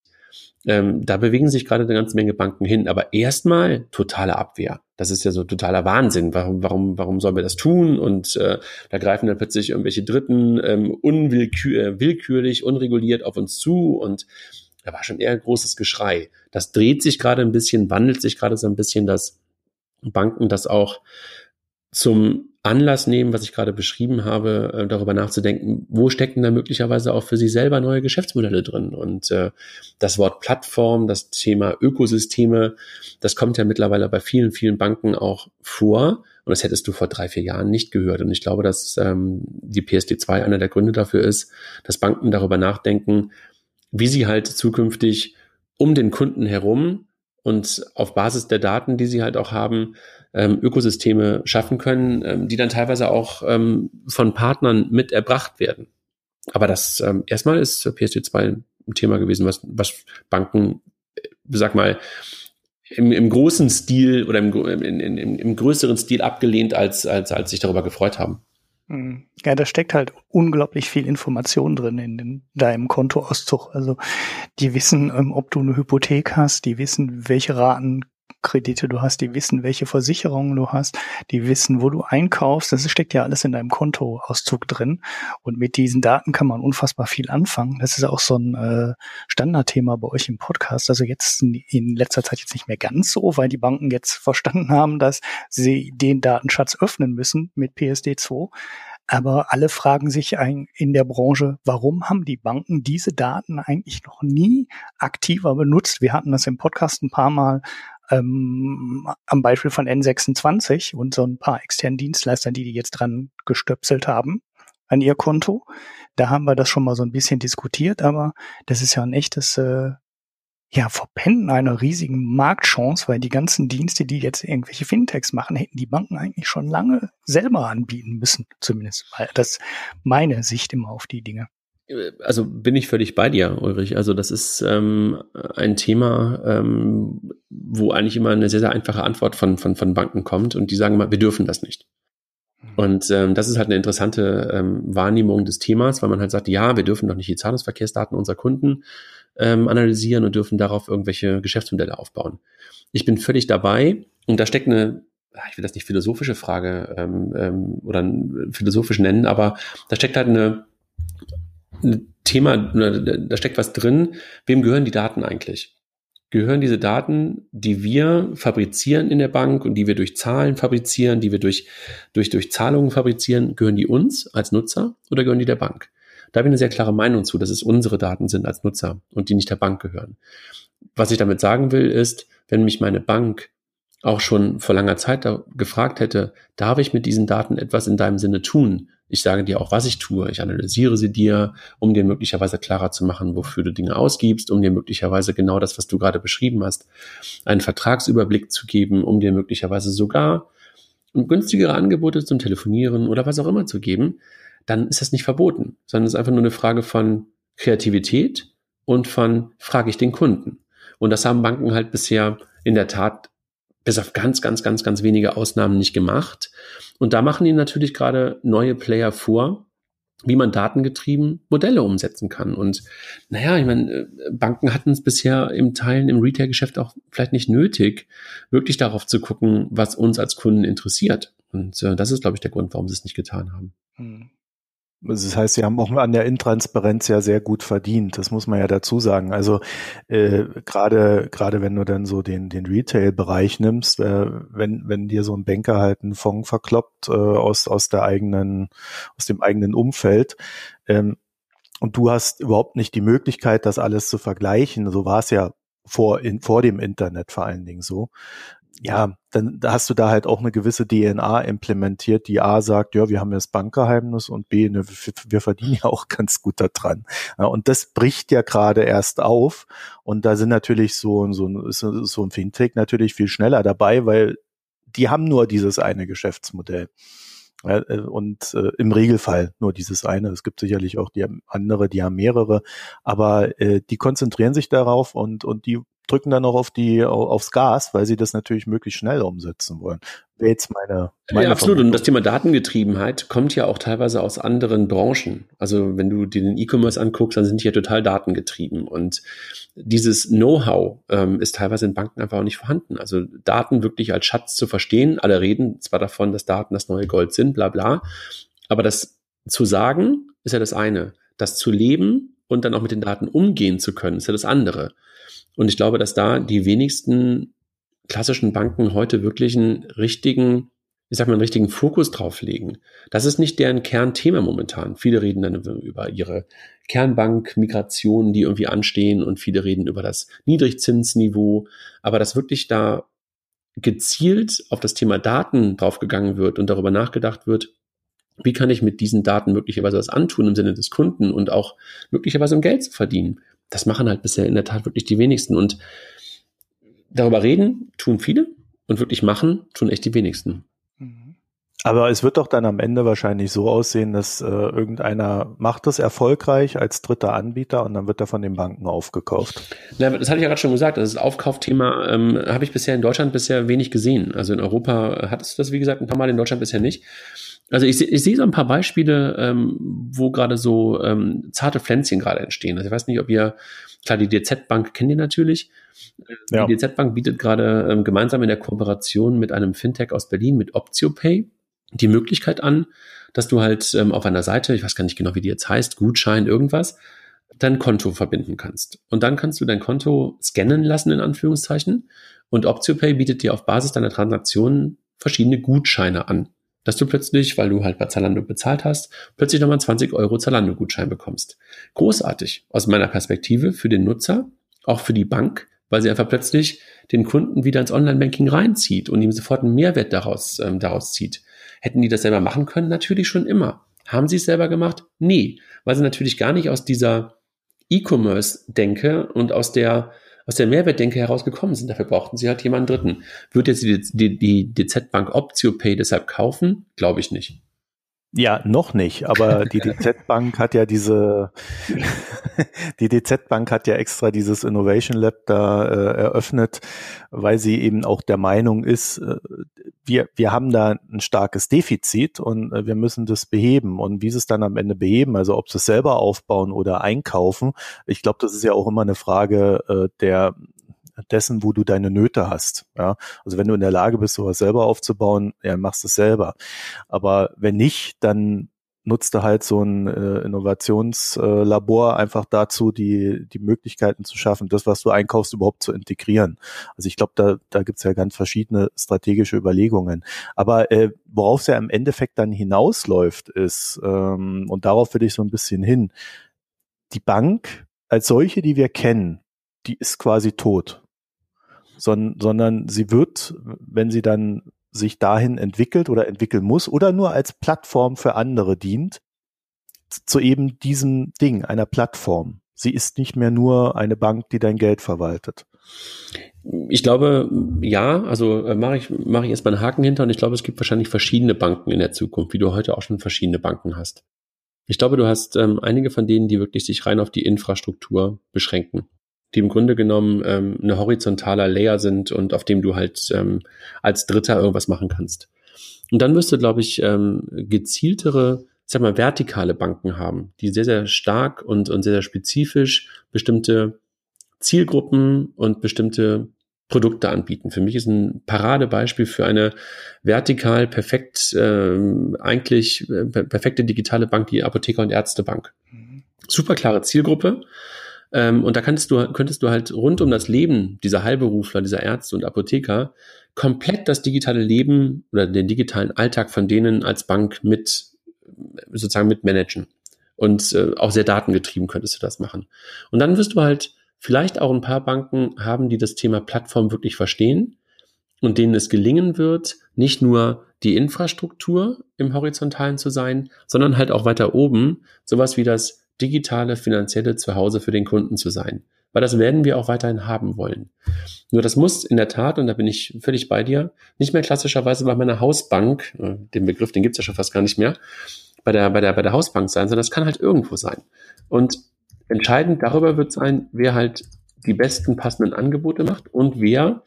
ähm, da bewegen sich gerade eine ganze Menge Banken hin, aber erstmal totale Abwehr. Das ist ja so totaler Wahnsinn. Warum, warum, warum sollen wir das tun? Und äh, da greifen dann plötzlich irgendwelche Dritten ähm, unwillkürlich, äh, unreguliert auf uns zu und da war schon eher ein großes Geschrei. Das dreht sich gerade ein bisschen, wandelt sich gerade so ein bisschen, dass Banken das auch zum Anlass nehmen, was ich gerade beschrieben habe, äh, darüber nachzudenken, wo stecken da möglicherweise auch für sie selber neue Geschäftsmodelle drin. Und äh, das Wort Plattform, das Thema Ökosysteme, das kommt ja mittlerweile bei vielen, vielen Banken auch vor. Und das hättest du vor drei, vier Jahren nicht gehört. Und ich glaube, dass ähm, die PSD2 einer der Gründe dafür ist, dass Banken darüber nachdenken, wie sie halt zukünftig um den Kunden herum und auf Basis der Daten, die sie halt auch haben, ähm, Ökosysteme schaffen können, ähm, die dann teilweise auch ähm, von Partnern mit erbracht werden. Aber das ähm, erstmal ist PSD2 ein Thema gewesen, was, was Banken, äh, sag mal, im, im großen Stil oder im, in, in, im größeren Stil abgelehnt, als, als, als sich darüber gefreut haben. Hm. Ja, da steckt halt unglaublich viel Information drin in, in deinem Kontoauszug. Also die wissen, ähm, ob du eine Hypothek hast, die wissen, welche Raten Kredite du hast, die wissen, welche Versicherungen du hast, die wissen, wo du einkaufst. Das steckt ja alles in deinem Kontoauszug drin. Und mit diesen Daten kann man unfassbar viel anfangen. Das ist auch so ein äh, Standardthema bei euch im Podcast. Also jetzt in letzter Zeit jetzt nicht mehr ganz so, weil die Banken jetzt verstanden haben, dass sie den Datenschatz öffnen müssen mit PSD2. Aber alle fragen sich in der Branche, warum haben die Banken diese Daten eigentlich noch nie aktiver benutzt? Wir hatten das im Podcast ein paar Mal ähm, am Beispiel von N26 und so ein paar externen Dienstleistern, die die jetzt dran gestöpselt haben an ihr Konto. Da haben wir das schon mal so ein bisschen diskutiert, aber das ist ja ein echtes äh, ja, Verpennen einer riesigen Marktchance, weil die ganzen Dienste, die jetzt irgendwelche Fintechs machen, hätten die Banken eigentlich schon lange selber anbieten müssen, zumindest. Das ist meine Sicht immer auf die Dinge. Also bin ich völlig bei dir, Ulrich. Also das ist ähm, ein Thema, ähm, wo eigentlich immer eine sehr, sehr einfache Antwort von, von, von Banken kommt und die sagen mal, wir dürfen das nicht. Mhm. Und ähm, das ist halt eine interessante ähm, Wahrnehmung des Themas, weil man halt sagt, ja, wir dürfen doch nicht die Zahlungsverkehrsdaten unserer Kunden ähm, analysieren und dürfen darauf irgendwelche Geschäftsmodelle aufbauen. Ich bin völlig dabei und da steckt eine, ich will das nicht philosophische Frage ähm, ähm, oder philosophisch nennen, aber da steckt halt eine, ein Thema, da steckt was drin, wem gehören die Daten eigentlich? Gehören diese Daten, die wir fabrizieren in der Bank und die wir durch Zahlen fabrizieren, die wir durch, durch, durch Zahlungen fabrizieren, gehören die uns als Nutzer oder gehören die der Bank? Da habe ich eine sehr klare Meinung zu, dass es unsere Daten sind als Nutzer und die nicht der Bank gehören. Was ich damit sagen will, ist, wenn mich meine Bank auch schon vor langer Zeit gefragt hätte, darf ich mit diesen Daten etwas in deinem Sinne tun? Ich sage dir auch, was ich tue. Ich analysiere sie dir, um dir möglicherweise klarer zu machen, wofür du Dinge ausgibst, um dir möglicherweise genau das, was du gerade beschrieben hast, einen Vertragsüberblick zu geben, um dir möglicherweise sogar günstigere Angebote zum Telefonieren oder was auch immer zu geben dann ist das nicht verboten, sondern es ist einfach nur eine Frage von Kreativität und von frage ich den Kunden. Und das haben Banken halt bisher in der Tat bis auf ganz, ganz, ganz, ganz wenige Ausnahmen nicht gemacht. Und da machen ihnen natürlich gerade neue Player vor, wie man datengetrieben Modelle umsetzen kann. Und naja, ich meine, äh, Banken hatten es bisher im Teilen im Retail-Geschäft auch vielleicht nicht nötig, wirklich darauf zu gucken, was uns als Kunden interessiert. Und äh, das ist, glaube ich, der Grund, warum sie es nicht getan haben. Hm. Das heißt, sie haben auch an der Intransparenz ja sehr gut verdient. Das muss man ja dazu sagen. Also äh, gerade gerade wenn du dann so den den Retail-Bereich nimmst, äh, wenn wenn dir so ein Banker halt einen Fonds verkloppt äh, aus aus der eigenen aus dem eigenen Umfeld ähm, und du hast überhaupt nicht die Möglichkeit, das alles zu vergleichen. So war es ja vor in, vor dem Internet vor allen Dingen so ja, dann da hast du da halt auch eine gewisse DNA implementiert, die A sagt, ja, wir haben ja das Bankgeheimnis und B, ne, wir, verdienen ja auch ganz gut daran. Ja, und das bricht ja gerade erst auf. Und da sind natürlich so, so, so, so ein Fintech natürlich viel schneller dabei, weil die haben nur dieses eine Geschäftsmodell. Ja, äh, und äh, im Regelfall nur dieses eine. Es gibt sicherlich auch die andere, die haben mehrere, aber äh, die konzentrieren sich darauf und, und die drücken dann noch auf die, aufs Gas, weil sie das natürlich möglichst schnell umsetzen wollen. Wäre jetzt meine, meine Ja, absolut. Vermutung. Und das Thema Datengetriebenheit kommt ja auch teilweise aus anderen Branchen. Also wenn du dir den E-Commerce anguckst, dann sind die ja total datengetrieben. Und dieses Know-how ähm, ist teilweise in Banken einfach auch nicht vorhanden. Also Daten wirklich als Schatz zu verstehen. Alle reden zwar davon, dass Daten das neue Gold sind, bla bla. Aber das zu sagen, ist ja das eine. Das zu leben und dann auch mit den Daten umgehen zu können, ist ja das andere. Und ich glaube, dass da die wenigsten klassischen Banken heute wirklich einen richtigen, ich sag mal, einen richtigen Fokus drauf legen. Das ist nicht deren Kernthema momentan. Viele reden dann über ihre Kernbank-Migrationen, die irgendwie anstehen und viele reden über das Niedrigzinsniveau. Aber dass wirklich da gezielt auf das Thema Daten draufgegangen wird und darüber nachgedacht wird, wie kann ich mit diesen Daten möglicherweise was antun im Sinne des Kunden und auch möglicherweise um Geld zu verdienen das machen halt bisher in der Tat wirklich die wenigsten. Und darüber reden tun viele und wirklich machen tun echt die wenigsten. Mhm. Aber es wird doch dann am Ende wahrscheinlich so aussehen, dass äh, irgendeiner macht das erfolgreich als dritter Anbieter und dann wird er von den Banken aufgekauft. Na, das hatte ich ja gerade schon gesagt. Das Aufkaufthema ähm, habe ich bisher in Deutschland bisher wenig gesehen. Also in Europa hat es das, wie gesagt, ein paar Mal in Deutschland bisher nicht. Also ich, ich sehe so ein paar Beispiele, ähm, wo gerade so ähm, zarte Pflänzchen gerade entstehen. Also ich weiß nicht, ob ihr, klar, die DZ-Bank kennt ihr natürlich. Ja. Die DZ-Bank bietet gerade ähm, gemeinsam in der Kooperation mit einem Fintech aus Berlin, mit OptioPay, die Möglichkeit an, dass du halt ähm, auf einer Seite, ich weiß gar nicht genau, wie die jetzt heißt, Gutschein, irgendwas, dein Konto verbinden kannst. Und dann kannst du dein Konto scannen lassen, in Anführungszeichen. Und OptioPay bietet dir auf Basis deiner Transaktionen verschiedene Gutscheine an dass du plötzlich, weil du halt bei Zalando bezahlt hast, plötzlich nochmal 20 Euro Zalando-Gutschein bekommst. Großartig aus meiner Perspektive für den Nutzer, auch für die Bank, weil sie einfach plötzlich den Kunden wieder ins Online-Banking reinzieht und ihm sofort einen Mehrwert daraus, ähm, daraus zieht. Hätten die das selber machen können? Natürlich schon immer. Haben sie es selber gemacht? Nee, weil sie natürlich gar nicht aus dieser E-Commerce-Denke und aus der aus der Mehrwertdenke herausgekommen sind. Dafür brauchten sie halt jemanden Dritten. Wird jetzt die, die, die DZ Bank OptioPay deshalb kaufen? Glaube ich nicht. Ja, noch nicht, aber die DZ Bank hat ja diese, die DZ Bank hat ja extra dieses Innovation Lab da äh, eröffnet, weil sie eben auch der Meinung ist, äh, wir, wir haben da ein starkes Defizit und äh, wir müssen das beheben. Und wie sie es dann am Ende beheben, also ob sie es selber aufbauen oder einkaufen, ich glaube, das ist ja auch immer eine Frage äh, der dessen, wo du deine Nöte hast. Ja, also wenn du in der Lage bist, sowas selber aufzubauen, ja, machst es selber. Aber wenn nicht, dann nutzt du halt so ein äh, Innovationslabor äh, einfach dazu, die, die Möglichkeiten zu schaffen, das, was du einkaufst, überhaupt zu integrieren. Also ich glaube, da, da gibt's ja ganz verschiedene strategische Überlegungen. Aber äh, worauf es ja im Endeffekt dann hinausläuft, ist, ähm, und darauf will ich so ein bisschen hin, die Bank als solche, die wir kennen, die ist quasi tot sondern, sondern sie wird, wenn sie dann sich dahin entwickelt oder entwickeln muss oder nur als Plattform für andere dient, zu eben diesem Ding, einer Plattform. Sie ist nicht mehr nur eine Bank, die dein Geld verwaltet. Ich glaube, ja, also äh, mache ich, mache ich erstmal einen Haken hinter und ich glaube, es gibt wahrscheinlich verschiedene Banken in der Zukunft, wie du heute auch schon verschiedene Banken hast. Ich glaube, du hast ähm, einige von denen, die wirklich sich rein auf die Infrastruktur beschränken die im Grunde genommen ähm, eine horizontaler Layer sind und auf dem du halt ähm, als Dritter irgendwas machen kannst. Und dann wirst du, glaube ich, ähm, gezieltere, ich sag mal, vertikale Banken haben, die sehr, sehr stark und, und sehr, sehr spezifisch bestimmte Zielgruppen und bestimmte Produkte anbieten. Für mich ist ein Paradebeispiel für eine vertikal perfekt, ähm, eigentlich äh, perfekte digitale Bank, die Apotheker- und Ärztebank. Mhm. Super klare Zielgruppe, ähm, und da könntest du, könntest du halt rund um das Leben dieser Heilberufler, dieser Ärzte und Apotheker komplett das digitale Leben oder den digitalen Alltag von denen als Bank mit sozusagen mit managen. Und äh, auch sehr datengetrieben könntest du das machen. Und dann wirst du halt vielleicht auch ein paar Banken haben, die das Thema Plattform wirklich verstehen und denen es gelingen wird, nicht nur die Infrastruktur im Horizontalen zu sein, sondern halt auch weiter oben sowas wie das digitale finanzielle Zuhause für den Kunden zu sein. Weil das werden wir auch weiterhin haben wollen. Nur das muss in der Tat, und da bin ich völlig bei dir, nicht mehr klassischerweise bei meiner Hausbank, äh, den Begriff, den gibt's ja schon fast gar nicht mehr, bei der, bei der, bei der Hausbank sein, sondern das kann halt irgendwo sein. Und entscheidend darüber wird sein, wer halt die besten passenden Angebote macht und wer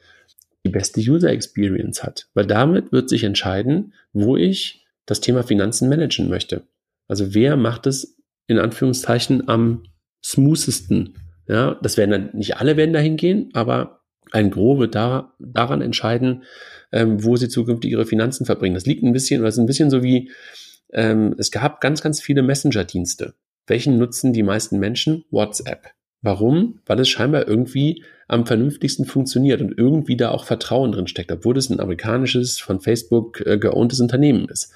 die beste User Experience hat. Weil damit wird sich entscheiden, wo ich das Thema Finanzen managen möchte. Also wer macht es in Anführungszeichen am smoothesten. Ja, das werden dann nicht alle werden dahin gehen, aber ein wird da, daran entscheiden, ähm, wo sie zukünftig ihre Finanzen verbringen. Das liegt ein bisschen, oder ist ein bisschen so wie, ähm, es gab ganz, ganz viele Messenger-Dienste. Welchen nutzen die meisten Menschen? WhatsApp. Warum? Weil es scheinbar irgendwie am vernünftigsten funktioniert und irgendwie da auch Vertrauen drin steckt, obwohl es ein amerikanisches, von Facebook äh, geowntes Unternehmen ist.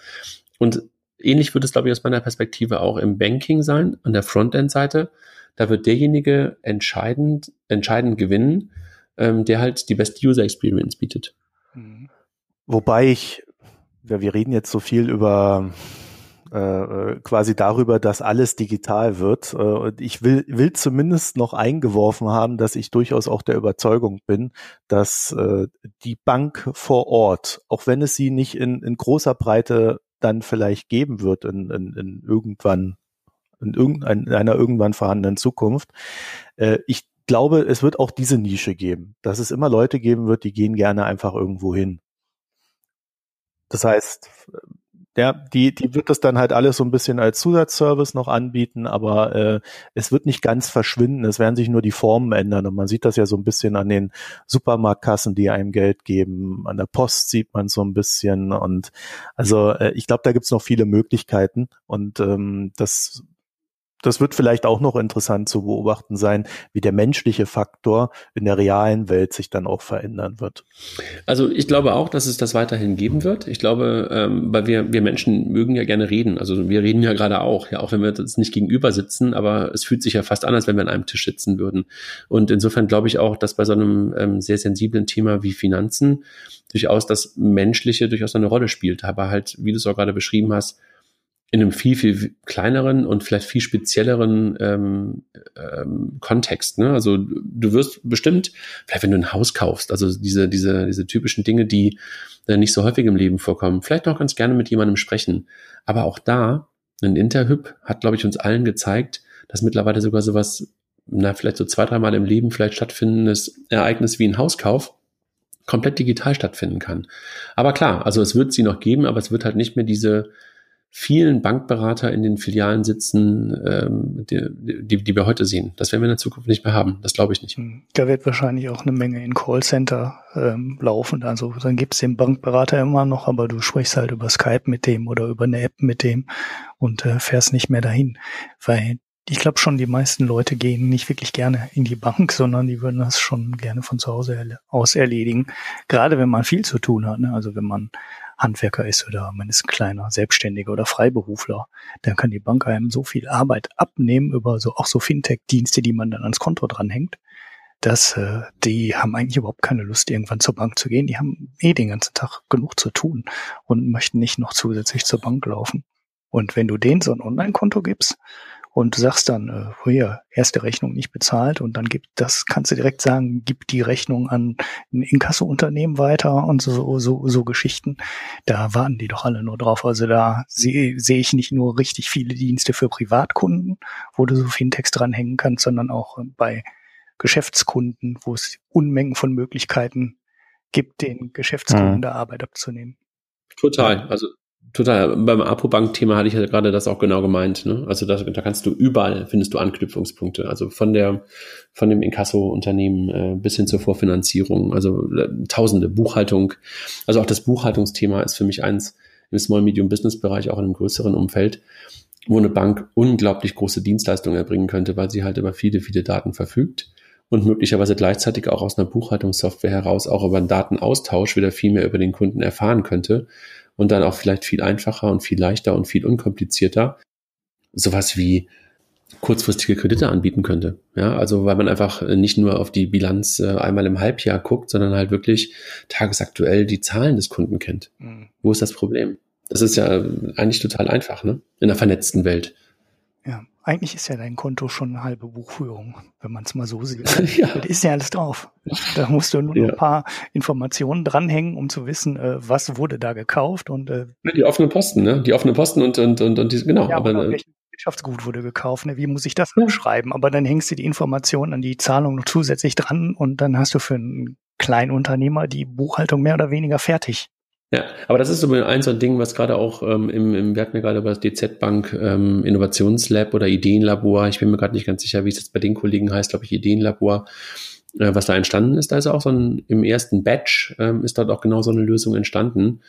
Und ähnlich wird es, glaube ich, aus meiner Perspektive auch im Banking sein, an der Frontend-Seite. Da wird derjenige entscheidend, entscheidend gewinnen, ähm, der halt die beste User Experience bietet. Mhm. Wobei ich, ja, wir reden jetzt so viel über äh, äh, quasi darüber, dass alles digital wird. Äh, ich will, will zumindest noch eingeworfen haben, dass ich durchaus auch der Überzeugung bin, dass äh, die Bank vor Ort, auch wenn es sie nicht in, in großer Breite dann vielleicht geben wird in, in, in irgendwann, in irgendeiner irgendwann vorhandenen Zukunft. Äh, ich glaube, es wird auch diese Nische geben, dass es immer Leute geben wird, die gehen gerne einfach irgendwo hin. Das heißt, ja, die, die wird das dann halt alles so ein bisschen als Zusatzservice noch anbieten, aber äh, es wird nicht ganz verschwinden. Es werden sich nur die Formen ändern. Und man sieht das ja so ein bisschen an den Supermarktkassen, die einem Geld geben. An der Post sieht man so ein bisschen. Und also äh, ich glaube, da gibt's noch viele Möglichkeiten. Und ähm, das das wird vielleicht auch noch interessant zu beobachten sein, wie der menschliche Faktor in der realen Welt sich dann auch verändern wird. Also ich glaube auch, dass es das weiterhin geben wird. Ich glaube, ähm, weil wir, wir Menschen mögen ja gerne reden. Also wir reden ja gerade auch, ja, auch wenn wir das nicht gegenüber sitzen, aber es fühlt sich ja fast an, als wenn wir an einem Tisch sitzen würden. Und insofern glaube ich auch, dass bei so einem ähm, sehr sensiblen Thema wie Finanzen durchaus das Menschliche durchaus eine Rolle spielt. Aber halt, wie du es auch gerade beschrieben hast, in einem viel, viel kleineren und vielleicht viel spezielleren ähm, ähm, Kontext. Ne? Also du wirst bestimmt, vielleicht wenn du ein Haus kaufst, also diese, diese, diese typischen Dinge, die äh, nicht so häufig im Leben vorkommen, vielleicht auch ganz gerne mit jemandem sprechen. Aber auch da, ein Interhyp hat, glaube ich, uns allen gezeigt, dass mittlerweile sogar sowas, na, vielleicht so zwei, dreimal im Leben vielleicht stattfindendes Ereignis wie ein Hauskauf komplett digital stattfinden kann. Aber klar, also es wird sie noch geben, aber es wird halt nicht mehr diese vielen Bankberater in den Filialen sitzen, ähm, die, die, die wir heute sehen. Das werden wir in der Zukunft nicht mehr haben. Das glaube ich nicht. Hm. Da wird wahrscheinlich auch eine Menge in Callcenter ähm, laufen. Also dann gibt's den Bankberater immer noch, aber du sprichst halt über Skype mit dem oder über eine App mit dem und äh, fährst nicht mehr dahin. Weil ich glaube schon, die meisten Leute gehen nicht wirklich gerne in die Bank, sondern die würden das schon gerne von zu Hause aus erledigen. Gerade wenn man viel zu tun hat. Ne? Also wenn man Handwerker ist oder man ist ein kleiner Selbstständiger oder Freiberufler, dann kann die Bank einem so viel Arbeit abnehmen über so auch so Fintech-Dienste, die man dann ans Konto dranhängt, dass äh, die haben eigentlich überhaupt keine Lust, irgendwann zur Bank zu gehen. Die haben eh den ganzen Tag genug zu tun und möchten nicht noch zusätzlich zur Bank laufen. Und wenn du denen so ein Online-Konto gibst, und du sagst dann, äh, hier, erste Rechnung nicht bezahlt und dann gibt das, kannst du direkt sagen, gib die Rechnung an ein Inkasso-Unternehmen weiter und so, so, so Geschichten. Da warten die doch alle nur drauf. Also da sehe seh ich nicht nur richtig viele Dienste für Privatkunden, wo du so viel Text dranhängen kannst, sondern auch bei Geschäftskunden, wo es Unmengen von Möglichkeiten gibt, den Geschäftskunden mhm. der Arbeit abzunehmen. Total. Also Total. Beim Apobank-Thema hatte ich ja gerade das auch genau gemeint. Ne? Also da, da kannst du überall findest du Anknüpfungspunkte. Also von der von dem Inkasso-Unternehmen äh, bis hin zur Vorfinanzierung. Also äh, Tausende Buchhaltung. Also auch das Buchhaltungsthema ist für mich eins im Small Medium Business Bereich auch in einem größeren Umfeld, wo eine Bank unglaublich große Dienstleistungen erbringen könnte, weil sie halt über viele viele Daten verfügt und möglicherweise gleichzeitig auch aus einer Buchhaltungssoftware heraus auch über einen Datenaustausch wieder viel mehr über den Kunden erfahren könnte und dann auch vielleicht viel einfacher und viel leichter und viel unkomplizierter sowas wie kurzfristige Kredite anbieten könnte. Ja, also weil man einfach nicht nur auf die Bilanz äh, einmal im Halbjahr guckt, sondern halt wirklich tagesaktuell die Zahlen des Kunden kennt. Mhm. Wo ist das Problem? Das ist ja eigentlich total einfach, ne? In einer vernetzten Welt. Ja, eigentlich ist ja dein Konto schon eine halbe Buchführung, wenn man es mal so sieht. ja. Das ist ja alles drauf. Da musst du nur ja. ein paar Informationen dranhängen, um zu wissen, äh, was wurde da gekauft und äh, die offenen Posten, ne? Die offenen Posten und und und, und die, genau. Ja, aber, aber äh, Wirtschaftsgut wurde gekauft, ne? Wie muss ich das ja. schreiben? Aber dann hängst du die Informationen an die Zahlung noch zusätzlich dran und dann hast du für einen Kleinunternehmer die Buchhaltung mehr oder weniger fertig. Ja, aber das ist so ein so ein Ding, was gerade auch ähm, im, im, wir hatten ja gerade über das DZ Bank ähm, Innovationslab oder Ideenlabor, ich bin mir gerade nicht ganz sicher, wie es jetzt bei den Kollegen heißt, glaube ich, Ideenlabor, äh, was da entstanden ist. Da ist auch so ein, im ersten Batch ähm, ist dort auch genau so eine Lösung entstanden,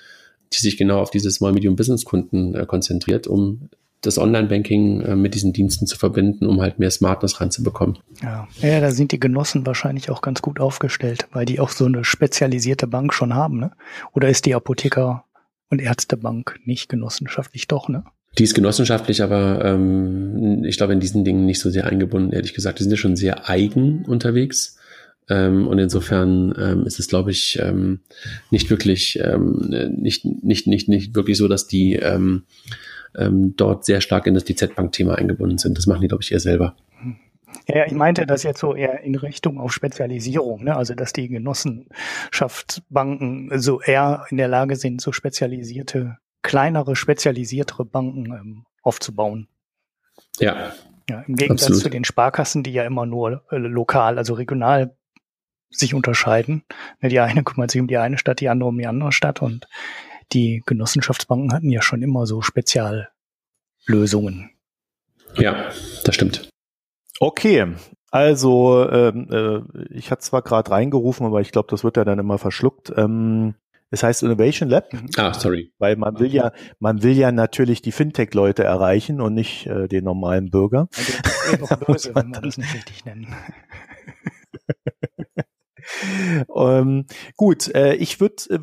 die sich genau auf diese Small Medium Business Kunden äh, konzentriert, um das Online-Banking äh, mit diesen Diensten zu verbinden, um halt mehr Smartness reinzubekommen. Ja. ja, da sind die Genossen wahrscheinlich auch ganz gut aufgestellt, weil die auch so eine spezialisierte Bank schon haben, ne? Oder ist die Apotheker- und Ärztebank nicht genossenschaftlich doch, ne? Die ist genossenschaftlich, aber ähm, ich glaube in diesen Dingen nicht so sehr eingebunden, ehrlich gesagt. Die sind ja schon sehr eigen unterwegs. Ähm, und insofern ähm, ist es, glaube ich, ähm, nicht wirklich, ähm, nicht, nicht, nicht, nicht wirklich so, dass die ähm, ähm, dort sehr stark in das DZ-Bank-Thema eingebunden sind. Das machen die, glaube ich, eher selber. Ja, ich meinte das jetzt so eher in Richtung auf Spezialisierung, ne? also dass die Genossenschaftsbanken so eher in der Lage sind, so spezialisierte, kleinere, spezialisiertere Banken ähm, aufzubauen. Ja. Ja, Im Gegensatz absolut. zu den Sparkassen, die ja immer nur äh, lokal, also regional sich unterscheiden. Ne, die eine kümmert sich um die eine Stadt, die andere um die andere Stadt und die Genossenschaftsbanken hatten ja schon immer so Speziallösungen. Ja, das stimmt. Okay, also ähm, äh, ich hatte zwar gerade reingerufen, aber ich glaube, das wird ja dann immer verschluckt. Ähm, Es heißt Innovation Lab. Mhm. Ah, sorry. Weil man will ja, man will ja natürlich die Fintech-Leute erreichen und nicht äh, den normalen Bürger. Ja, böse, wenn wir das nicht richtig nennen. ähm, gut, äh, ich würde äh,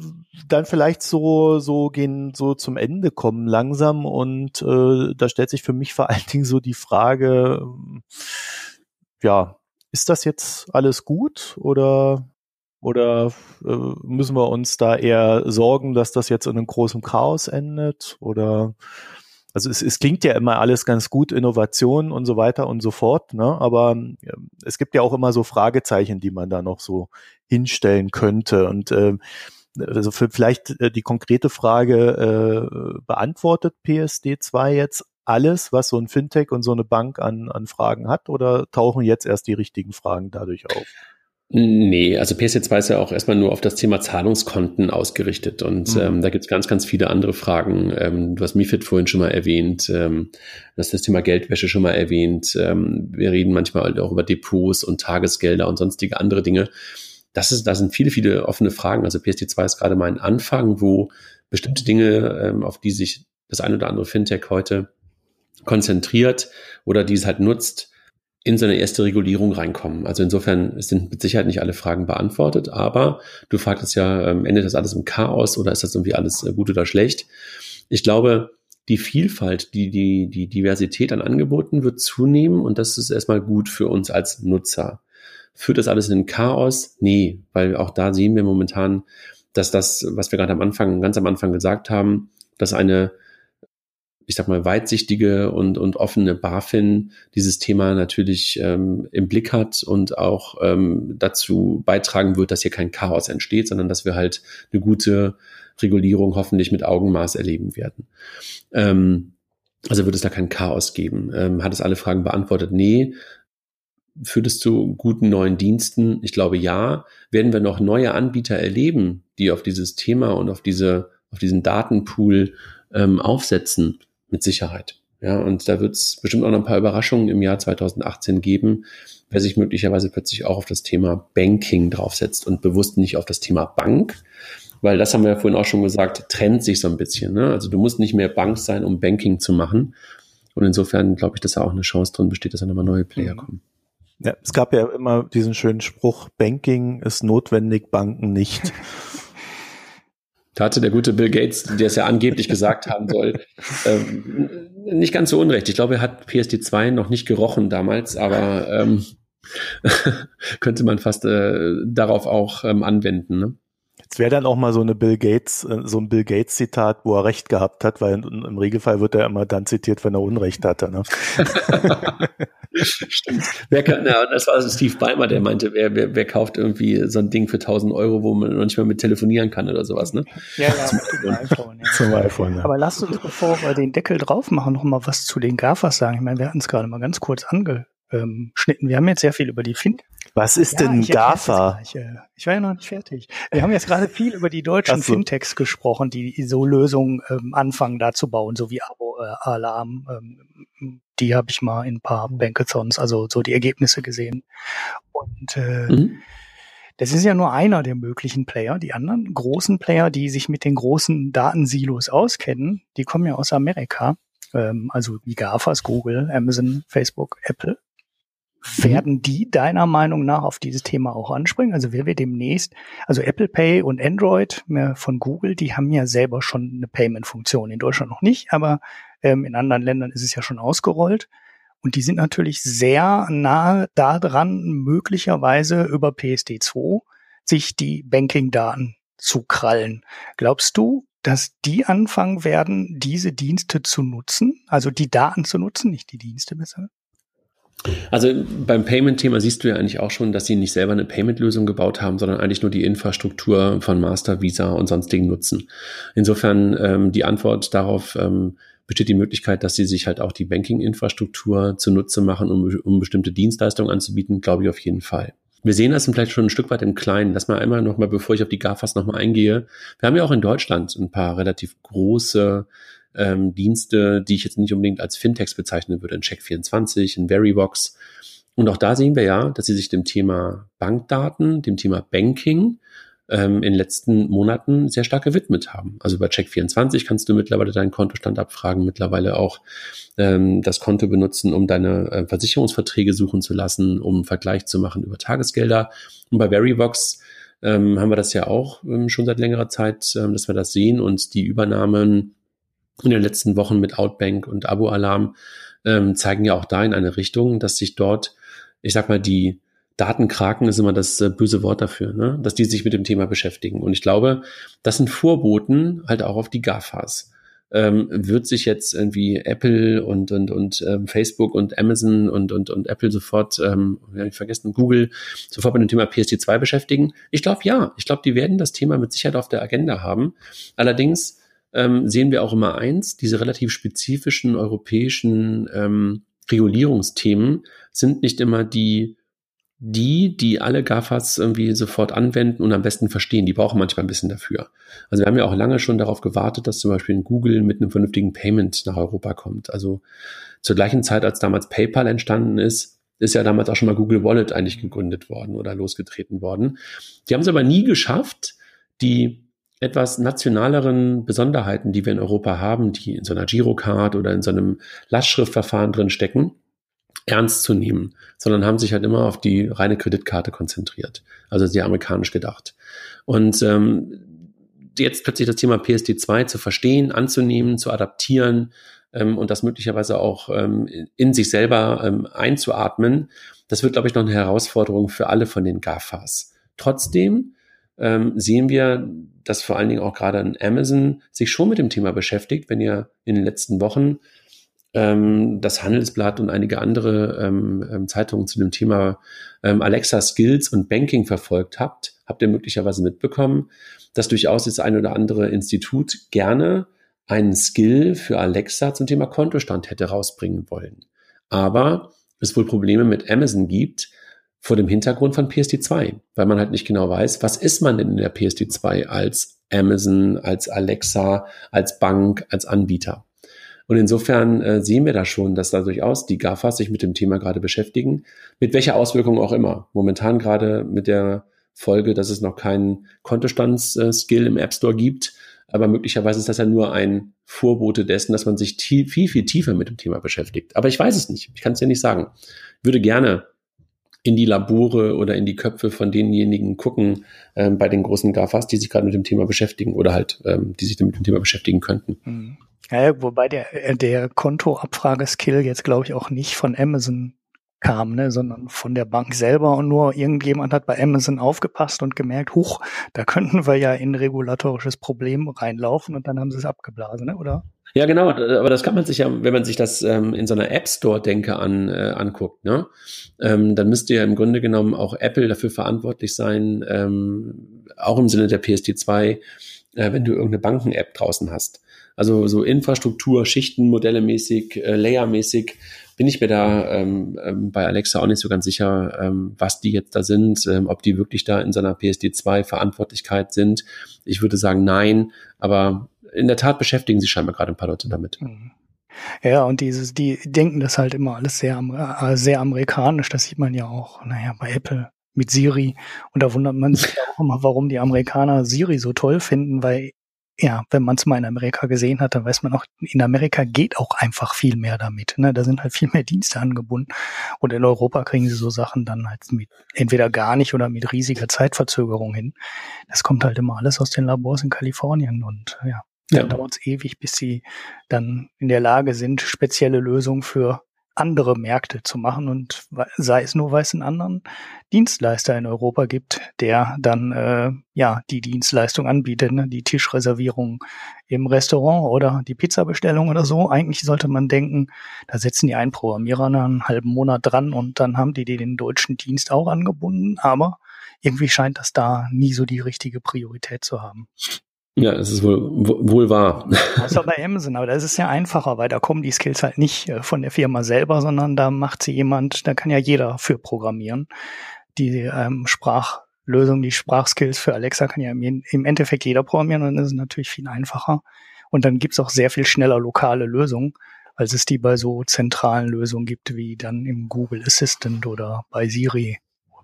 dann vielleicht so so gehen, so zum Ende kommen langsam und äh, da stellt sich für mich vor allen Dingen so die Frage, ja, ist das jetzt alles gut oder oder äh, müssen wir uns da eher sorgen, dass das jetzt in einem großen Chaos endet? Oder also es, es klingt ja immer alles ganz gut, Innovation und so weiter und so fort, ne? aber äh, es gibt ja auch immer so Fragezeichen, die man da noch so hinstellen könnte. Und äh, also für vielleicht äh, die konkrete Frage, äh, beantwortet PSD 2 jetzt alles, was so ein Fintech und so eine Bank an, an Fragen hat, oder tauchen jetzt erst die richtigen Fragen dadurch auf? Nee, also PSD2 ist ja auch erstmal nur auf das Thema Zahlungskonten ausgerichtet und mhm. ähm, da gibt es ganz, ganz viele andere Fragen. Ähm, du hast MIFID vorhin schon mal erwähnt, ähm, du hast das Thema Geldwäsche schon mal erwähnt. Ähm, wir reden manchmal auch über Depots und Tagesgelder und sonstige andere Dinge. Das ist, da sind viele, viele offene Fragen. Also PSD2 ist gerade mal ein Anfang, wo bestimmte Dinge, ähm, auf die sich das ein oder andere Fintech heute konzentriert oder die es halt nutzt, in so eine erste Regulierung reinkommen. Also insofern sind mit Sicherheit nicht alle Fragen beantwortet, aber du fragtest ja, ähm, endet das alles im Chaos oder ist das irgendwie alles äh, gut oder schlecht? Ich glaube, die Vielfalt, die, die, die Diversität an Angeboten wird zunehmen und das ist erstmal gut für uns als Nutzer. Führt das alles in den Chaos? Nee, weil auch da sehen wir momentan, dass das, was wir gerade am Anfang, ganz am Anfang gesagt haben, dass eine ich sag mal, weitsichtige und, und offene BaFin dieses Thema natürlich ähm, im Blick hat und auch ähm, dazu beitragen wird, dass hier kein Chaos entsteht, sondern dass wir halt eine gute Regulierung hoffentlich mit Augenmaß erleben werden. Ähm, also wird es da kein Chaos geben. Ähm, hat es alle Fragen beantwortet? Nee. Führt es zu guten neuen Diensten? Ich glaube ja. Werden wir noch neue Anbieter erleben, die auf dieses Thema und auf diese, auf diesen Datenpool ähm, aufsetzen? Mit Sicherheit. Ja, und da wird es bestimmt auch noch ein paar Überraschungen im Jahr 2018 geben, wer sich möglicherweise plötzlich auch auf das Thema Banking draufsetzt und bewusst nicht auf das Thema Bank, weil das haben wir ja vorhin auch schon gesagt, trennt sich so ein bisschen. Ne? Also du musst nicht mehr Bank sein, um Banking zu machen. Und insofern glaube ich, dass da auch eine Chance drin besteht, dass da nochmal neue Player mhm. kommen. Ja, es gab ja immer diesen schönen Spruch, Banking ist notwendig, Banken nicht. Da hatte der gute Bill Gates, der es ja angeblich gesagt haben soll, ähm, nicht ganz so unrecht. Ich glaube, er hat PSD2 noch nicht gerochen damals, aber ähm, könnte man fast äh, darauf auch ähm, anwenden. Ne? Es wäre dann auch mal so eine Bill Gates, äh, so ein Bill Gates Zitat, wo er recht gehabt hat, weil im Regelfall wird er immer dann zitiert, wenn er Unrecht hatte. Ne? Stimmt. Wer kann, ja, das war Steve Beimer, der meinte, wer, wer, wer kauft irgendwie so ein Ding für 1000 Euro, wo man noch nicht mehr mit telefonieren kann oder sowas, ne? Ja, ja, zum iPhone. Ja. Zum iPhone ja. Aber lasst uns, bevor wir den Deckel drauf machen, noch mal was zu den GAFAs sagen. Ich meine, wir hatten es gerade mal ganz kurz ange, ähm, Schnitten. Wir haben jetzt sehr viel über die Fin. Was ist ja, denn ich GAFA? Äh, ich war ja noch nicht fertig. Wir haben jetzt gerade viel über die deutschen so. Fintechs gesprochen, die so Lösungen ähm, anfangen da zu bauen, so wie Abo, äh, Alarm. Ähm, die habe ich mal in ein paar Bankathons, also so die Ergebnisse gesehen. Und äh, mhm. das ist ja nur einer der möglichen Player. Die anderen großen Player, die sich mit den großen Datensilos auskennen, die kommen ja aus Amerika. Ähm, also wie GAFAs, Google, Amazon, Facebook, Apple. Werden die deiner Meinung nach auf dieses Thema auch anspringen? Also wer wir demnächst, also Apple Pay und Android von Google, die haben ja selber schon eine Payment-Funktion. In Deutschland noch nicht, aber ähm, in anderen Ländern ist es ja schon ausgerollt. Und die sind natürlich sehr nahe daran, möglicherweise über PSD2 sich die Banking-Daten zu krallen. Glaubst du, dass die anfangen werden, diese Dienste zu nutzen, also die Daten zu nutzen, nicht die Dienste besser? Also beim Payment-Thema siehst du ja eigentlich auch schon, dass sie nicht selber eine Payment-Lösung gebaut haben, sondern eigentlich nur die Infrastruktur von Master, Visa und sonstigen nutzen. Insofern ähm, die Antwort darauf ähm, besteht die Möglichkeit, dass sie sich halt auch die Banking-Infrastruktur zunutze machen, um, um bestimmte Dienstleistungen anzubieten, glaube ich auf jeden Fall. Wir sehen das vielleicht schon ein Stück weit im Kleinen. Lass mal einmal nochmal, bevor ich auf die GAFAs nochmal eingehe. Wir haben ja auch in Deutschland ein paar relativ große ähm, Dienste, die ich jetzt nicht unbedingt als Fintechs bezeichnen würde, in Check24, in Verybox. Und auch da sehen wir ja, dass sie sich dem Thema Bankdaten, dem Thema Banking ähm, in den letzten Monaten sehr stark gewidmet haben. Also bei Check24 kannst du mittlerweile deinen Kontostand abfragen, mittlerweile auch ähm, das Konto benutzen, um deine äh, Versicherungsverträge suchen zu lassen, um einen Vergleich zu machen über Tagesgelder. Und bei Verivox ähm, haben wir das ja auch ähm, schon seit längerer Zeit, ähm, dass wir das sehen und die Übernahmen in den letzten Wochen mit Outbank und Abo-Alarm ähm, zeigen ja auch da in eine Richtung, dass sich dort, ich sag mal, die Datenkraken ist immer das äh, böse Wort dafür, ne? dass die sich mit dem Thema beschäftigen. Und ich glaube, das sind Vorboten halt auch auf die GAFAs. Ähm, wird sich jetzt irgendwie Apple und, und, und ähm, Facebook und Amazon und, und, und Apple sofort, ähm, ja, ich vergessen, Google sofort mit dem Thema PSD2 beschäftigen? Ich glaube ja. Ich glaube, die werden das Thema mit Sicherheit auf der Agenda haben. Allerdings ähm, sehen wir auch immer eins, diese relativ spezifischen europäischen ähm, Regulierungsthemen sind nicht immer die die, die alle GAFAs irgendwie sofort anwenden und am besten verstehen, die brauchen manchmal ein bisschen dafür. Also wir haben ja auch lange schon darauf gewartet, dass zum Beispiel Google mit einem vernünftigen Payment nach Europa kommt. Also zur gleichen Zeit, als damals PayPal entstanden ist, ist ja damals auch schon mal Google Wallet eigentlich gegründet worden oder losgetreten worden. Die haben es aber nie geschafft, die etwas nationaleren Besonderheiten, die wir in Europa haben, die in so einer Girocard oder in so einem Lastschriftverfahren drin stecken, ernst zu nehmen, sondern haben sich halt immer auf die reine Kreditkarte konzentriert. Also sehr amerikanisch gedacht. Und ähm, jetzt plötzlich das Thema PSD2 zu verstehen, anzunehmen, zu adaptieren ähm, und das möglicherweise auch ähm, in sich selber ähm, einzuatmen, das wird, glaube ich, noch eine Herausforderung für alle von den GAFAs. Trotzdem ähm, sehen wir, dass vor allen Dingen auch gerade an Amazon sich schon mit dem Thema beschäftigt. Wenn ihr in den letzten Wochen ähm, das Handelsblatt und einige andere ähm, ähm, Zeitungen zu dem Thema ähm, Alexa Skills und Banking verfolgt habt, habt ihr möglicherweise mitbekommen, dass durchaus das ein oder andere Institut gerne einen Skill für Alexa zum Thema Kontostand hätte rausbringen wollen. Aber es wohl Probleme mit Amazon gibt, vor dem Hintergrund von PSD2, weil man halt nicht genau weiß, was ist man denn in der PSD2 als Amazon, als Alexa, als Bank, als Anbieter. Und insofern äh, sehen wir da schon, dass da durchaus die GAFAs sich mit dem Thema gerade beschäftigen, mit welcher Auswirkung auch immer. Momentan gerade mit der Folge, dass es noch keinen Kontostandsskill im App Store gibt, aber möglicherweise ist das ja nur ein Vorbote dessen, dass man sich viel, viel tiefer mit dem Thema beschäftigt. Aber ich weiß es nicht. Ich kann es ja nicht sagen. Ich würde gerne in die Labore oder in die Köpfe von denjenigen gucken ähm, bei den großen GAFAs, die sich gerade mit dem Thema beschäftigen oder halt, ähm, die sich mit dem Thema beschäftigen könnten. Mhm. Ja, wobei der, äh, der Kontoabfrageskill jetzt, glaube ich, auch nicht von Amazon kam, ne, sondern von der Bank selber und nur irgendjemand hat bei Amazon aufgepasst und gemerkt, huch, da könnten wir ja in regulatorisches Problem reinlaufen und dann haben sie es abgeblasen, ne, oder? Ja, genau, aber das kann man sich ja, wenn man sich das ähm, in so einer App Store-Denke an, äh, anguckt, ne? Ähm, dann müsste ja im Grunde genommen auch Apple dafür verantwortlich sein, ähm, auch im Sinne der PSD2, äh, wenn du irgendeine Banken-App draußen hast. Also so Infrastruktur, Schichtenmodelle mäßig, äh, Layer-mäßig bin ich mir da ähm, ähm, bei Alexa auch nicht so ganz sicher, ähm, was die jetzt da sind, ähm, ob die wirklich da in seiner PSD2 Verantwortlichkeit sind. Ich würde sagen nein, aber in der Tat beschäftigen sich scheinbar gerade ein paar Leute damit. Mhm. Ja, und dieses, die denken das halt immer alles sehr, äh, sehr amerikanisch. Das sieht man ja auch, naja, bei Apple mit Siri. Und da wundert man sich auch immer, warum die Amerikaner Siri so toll finden, weil ja, wenn man es mal in Amerika gesehen hat, dann weiß man auch, in Amerika geht auch einfach viel mehr damit. Ne? Da sind halt viel mehr Dienste angebunden. Und in Europa kriegen sie so Sachen dann halt mit entweder gar nicht oder mit riesiger Zeitverzögerung hin. Das kommt halt immer alles aus den Labors in Kalifornien und ja, ja. Dann dauert es ewig, bis sie dann in der Lage sind, spezielle Lösungen für andere Märkte zu machen und sei es nur, weil es einen anderen Dienstleister in Europa gibt, der dann äh, ja die Dienstleistung anbietet, ne? die Tischreservierung im Restaurant oder die Pizzabestellung oder so. Eigentlich sollte man denken, da setzen die einen Programmierer einen halben Monat dran und dann haben die den deutschen Dienst auch angebunden, aber irgendwie scheint das da nie so die richtige Priorität zu haben. Ja, es ist wohl, wohl wahr. Außer bei Amazon, aber da ist ja einfacher, weil da kommen die Skills halt nicht äh, von der Firma selber, sondern da macht sie jemand, da kann ja jeder für programmieren. Die ähm, Sprachlösung, die Sprachskills für Alexa kann ja im, im Endeffekt jeder programmieren dann ist es natürlich viel einfacher. Und dann gibt's auch sehr viel schneller lokale Lösungen, als es die bei so zentralen Lösungen gibt, wie dann im Google Assistant oder bei Siri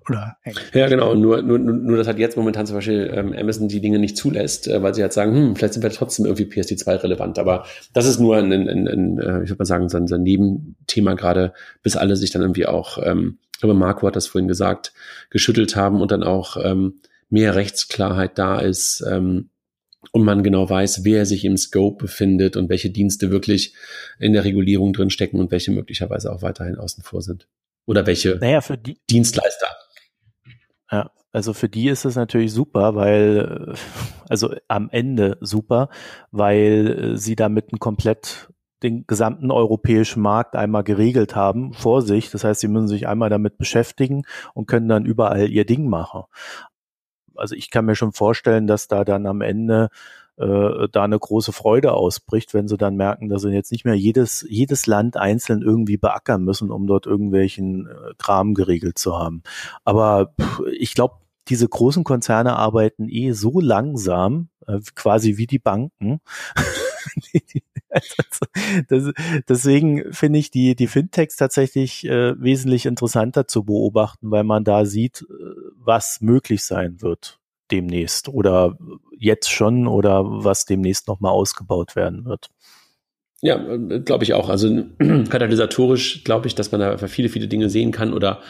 Oder ja, genau. Nur, nur, nur, dass halt jetzt momentan zum Beispiel ähm, Amazon die Dinge nicht zulässt, äh, weil sie halt sagen, hm, vielleicht sind wir trotzdem irgendwie PSD2 relevant. Aber das ist nur ein, ein, ein, ein äh, ich würde mal sagen, so ein, so ein Nebenthema gerade, bis alle sich dann irgendwie auch, ähm, ich glaube, Marco hat das vorhin gesagt, geschüttelt haben und dann auch ähm, mehr Rechtsklarheit da ist, ähm, und man genau weiß, wer sich im Scope befindet und welche Dienste wirklich in der Regulierung drinstecken und welche möglicherweise auch weiterhin außen vor sind. Oder welche naja, für die, Dienstleister. Ja, also für die ist es natürlich super, weil, also am Ende super, weil sie damit ein komplett den gesamten europäischen Markt einmal geregelt haben vor sich. Das heißt, sie müssen sich einmal damit beschäftigen und können dann überall ihr Ding machen also ich kann mir schon vorstellen, dass da dann am Ende äh, da eine große Freude ausbricht, wenn sie dann merken, dass sie jetzt nicht mehr jedes, jedes Land einzeln irgendwie beackern müssen, um dort irgendwelchen äh, Kram geregelt zu haben. Aber pff, ich glaube, diese großen Konzerne arbeiten eh so langsam, äh, quasi wie die Banken. das, deswegen finde ich die, die Fintechs tatsächlich äh, wesentlich interessanter zu beobachten, weil man da sieht, äh, was möglich sein wird demnächst oder jetzt schon oder was demnächst nochmal ausgebaut werden wird. Ja, äh, glaube ich auch. Also katalysatorisch glaube ich, dass man da viele, viele Dinge sehen kann oder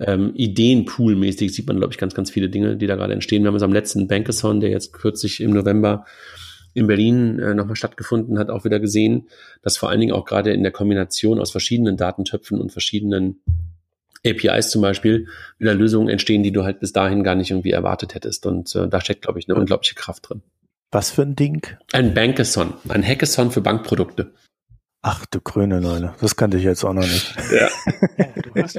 ähm, Ideenpool-mäßig sieht man, glaube ich, ganz, ganz viele Dinge, die da gerade entstehen. Wir haben es am letzten Bankathon, der jetzt kürzlich im November in Berlin äh, nochmal stattgefunden hat, auch wieder gesehen, dass vor allen Dingen auch gerade in der Kombination aus verschiedenen Datentöpfen und verschiedenen APIs zum Beispiel wieder Lösungen entstehen, die du halt bis dahin gar nicht irgendwie erwartet hättest. Und äh, da steckt, glaube ich, eine unglaubliche Kraft drin. Was für ein Ding? Ein Bankathon, ein Hackathon für Bankprodukte. Ach du grüne Leute, das kannte ich jetzt auch noch nicht. Ja. ja du hast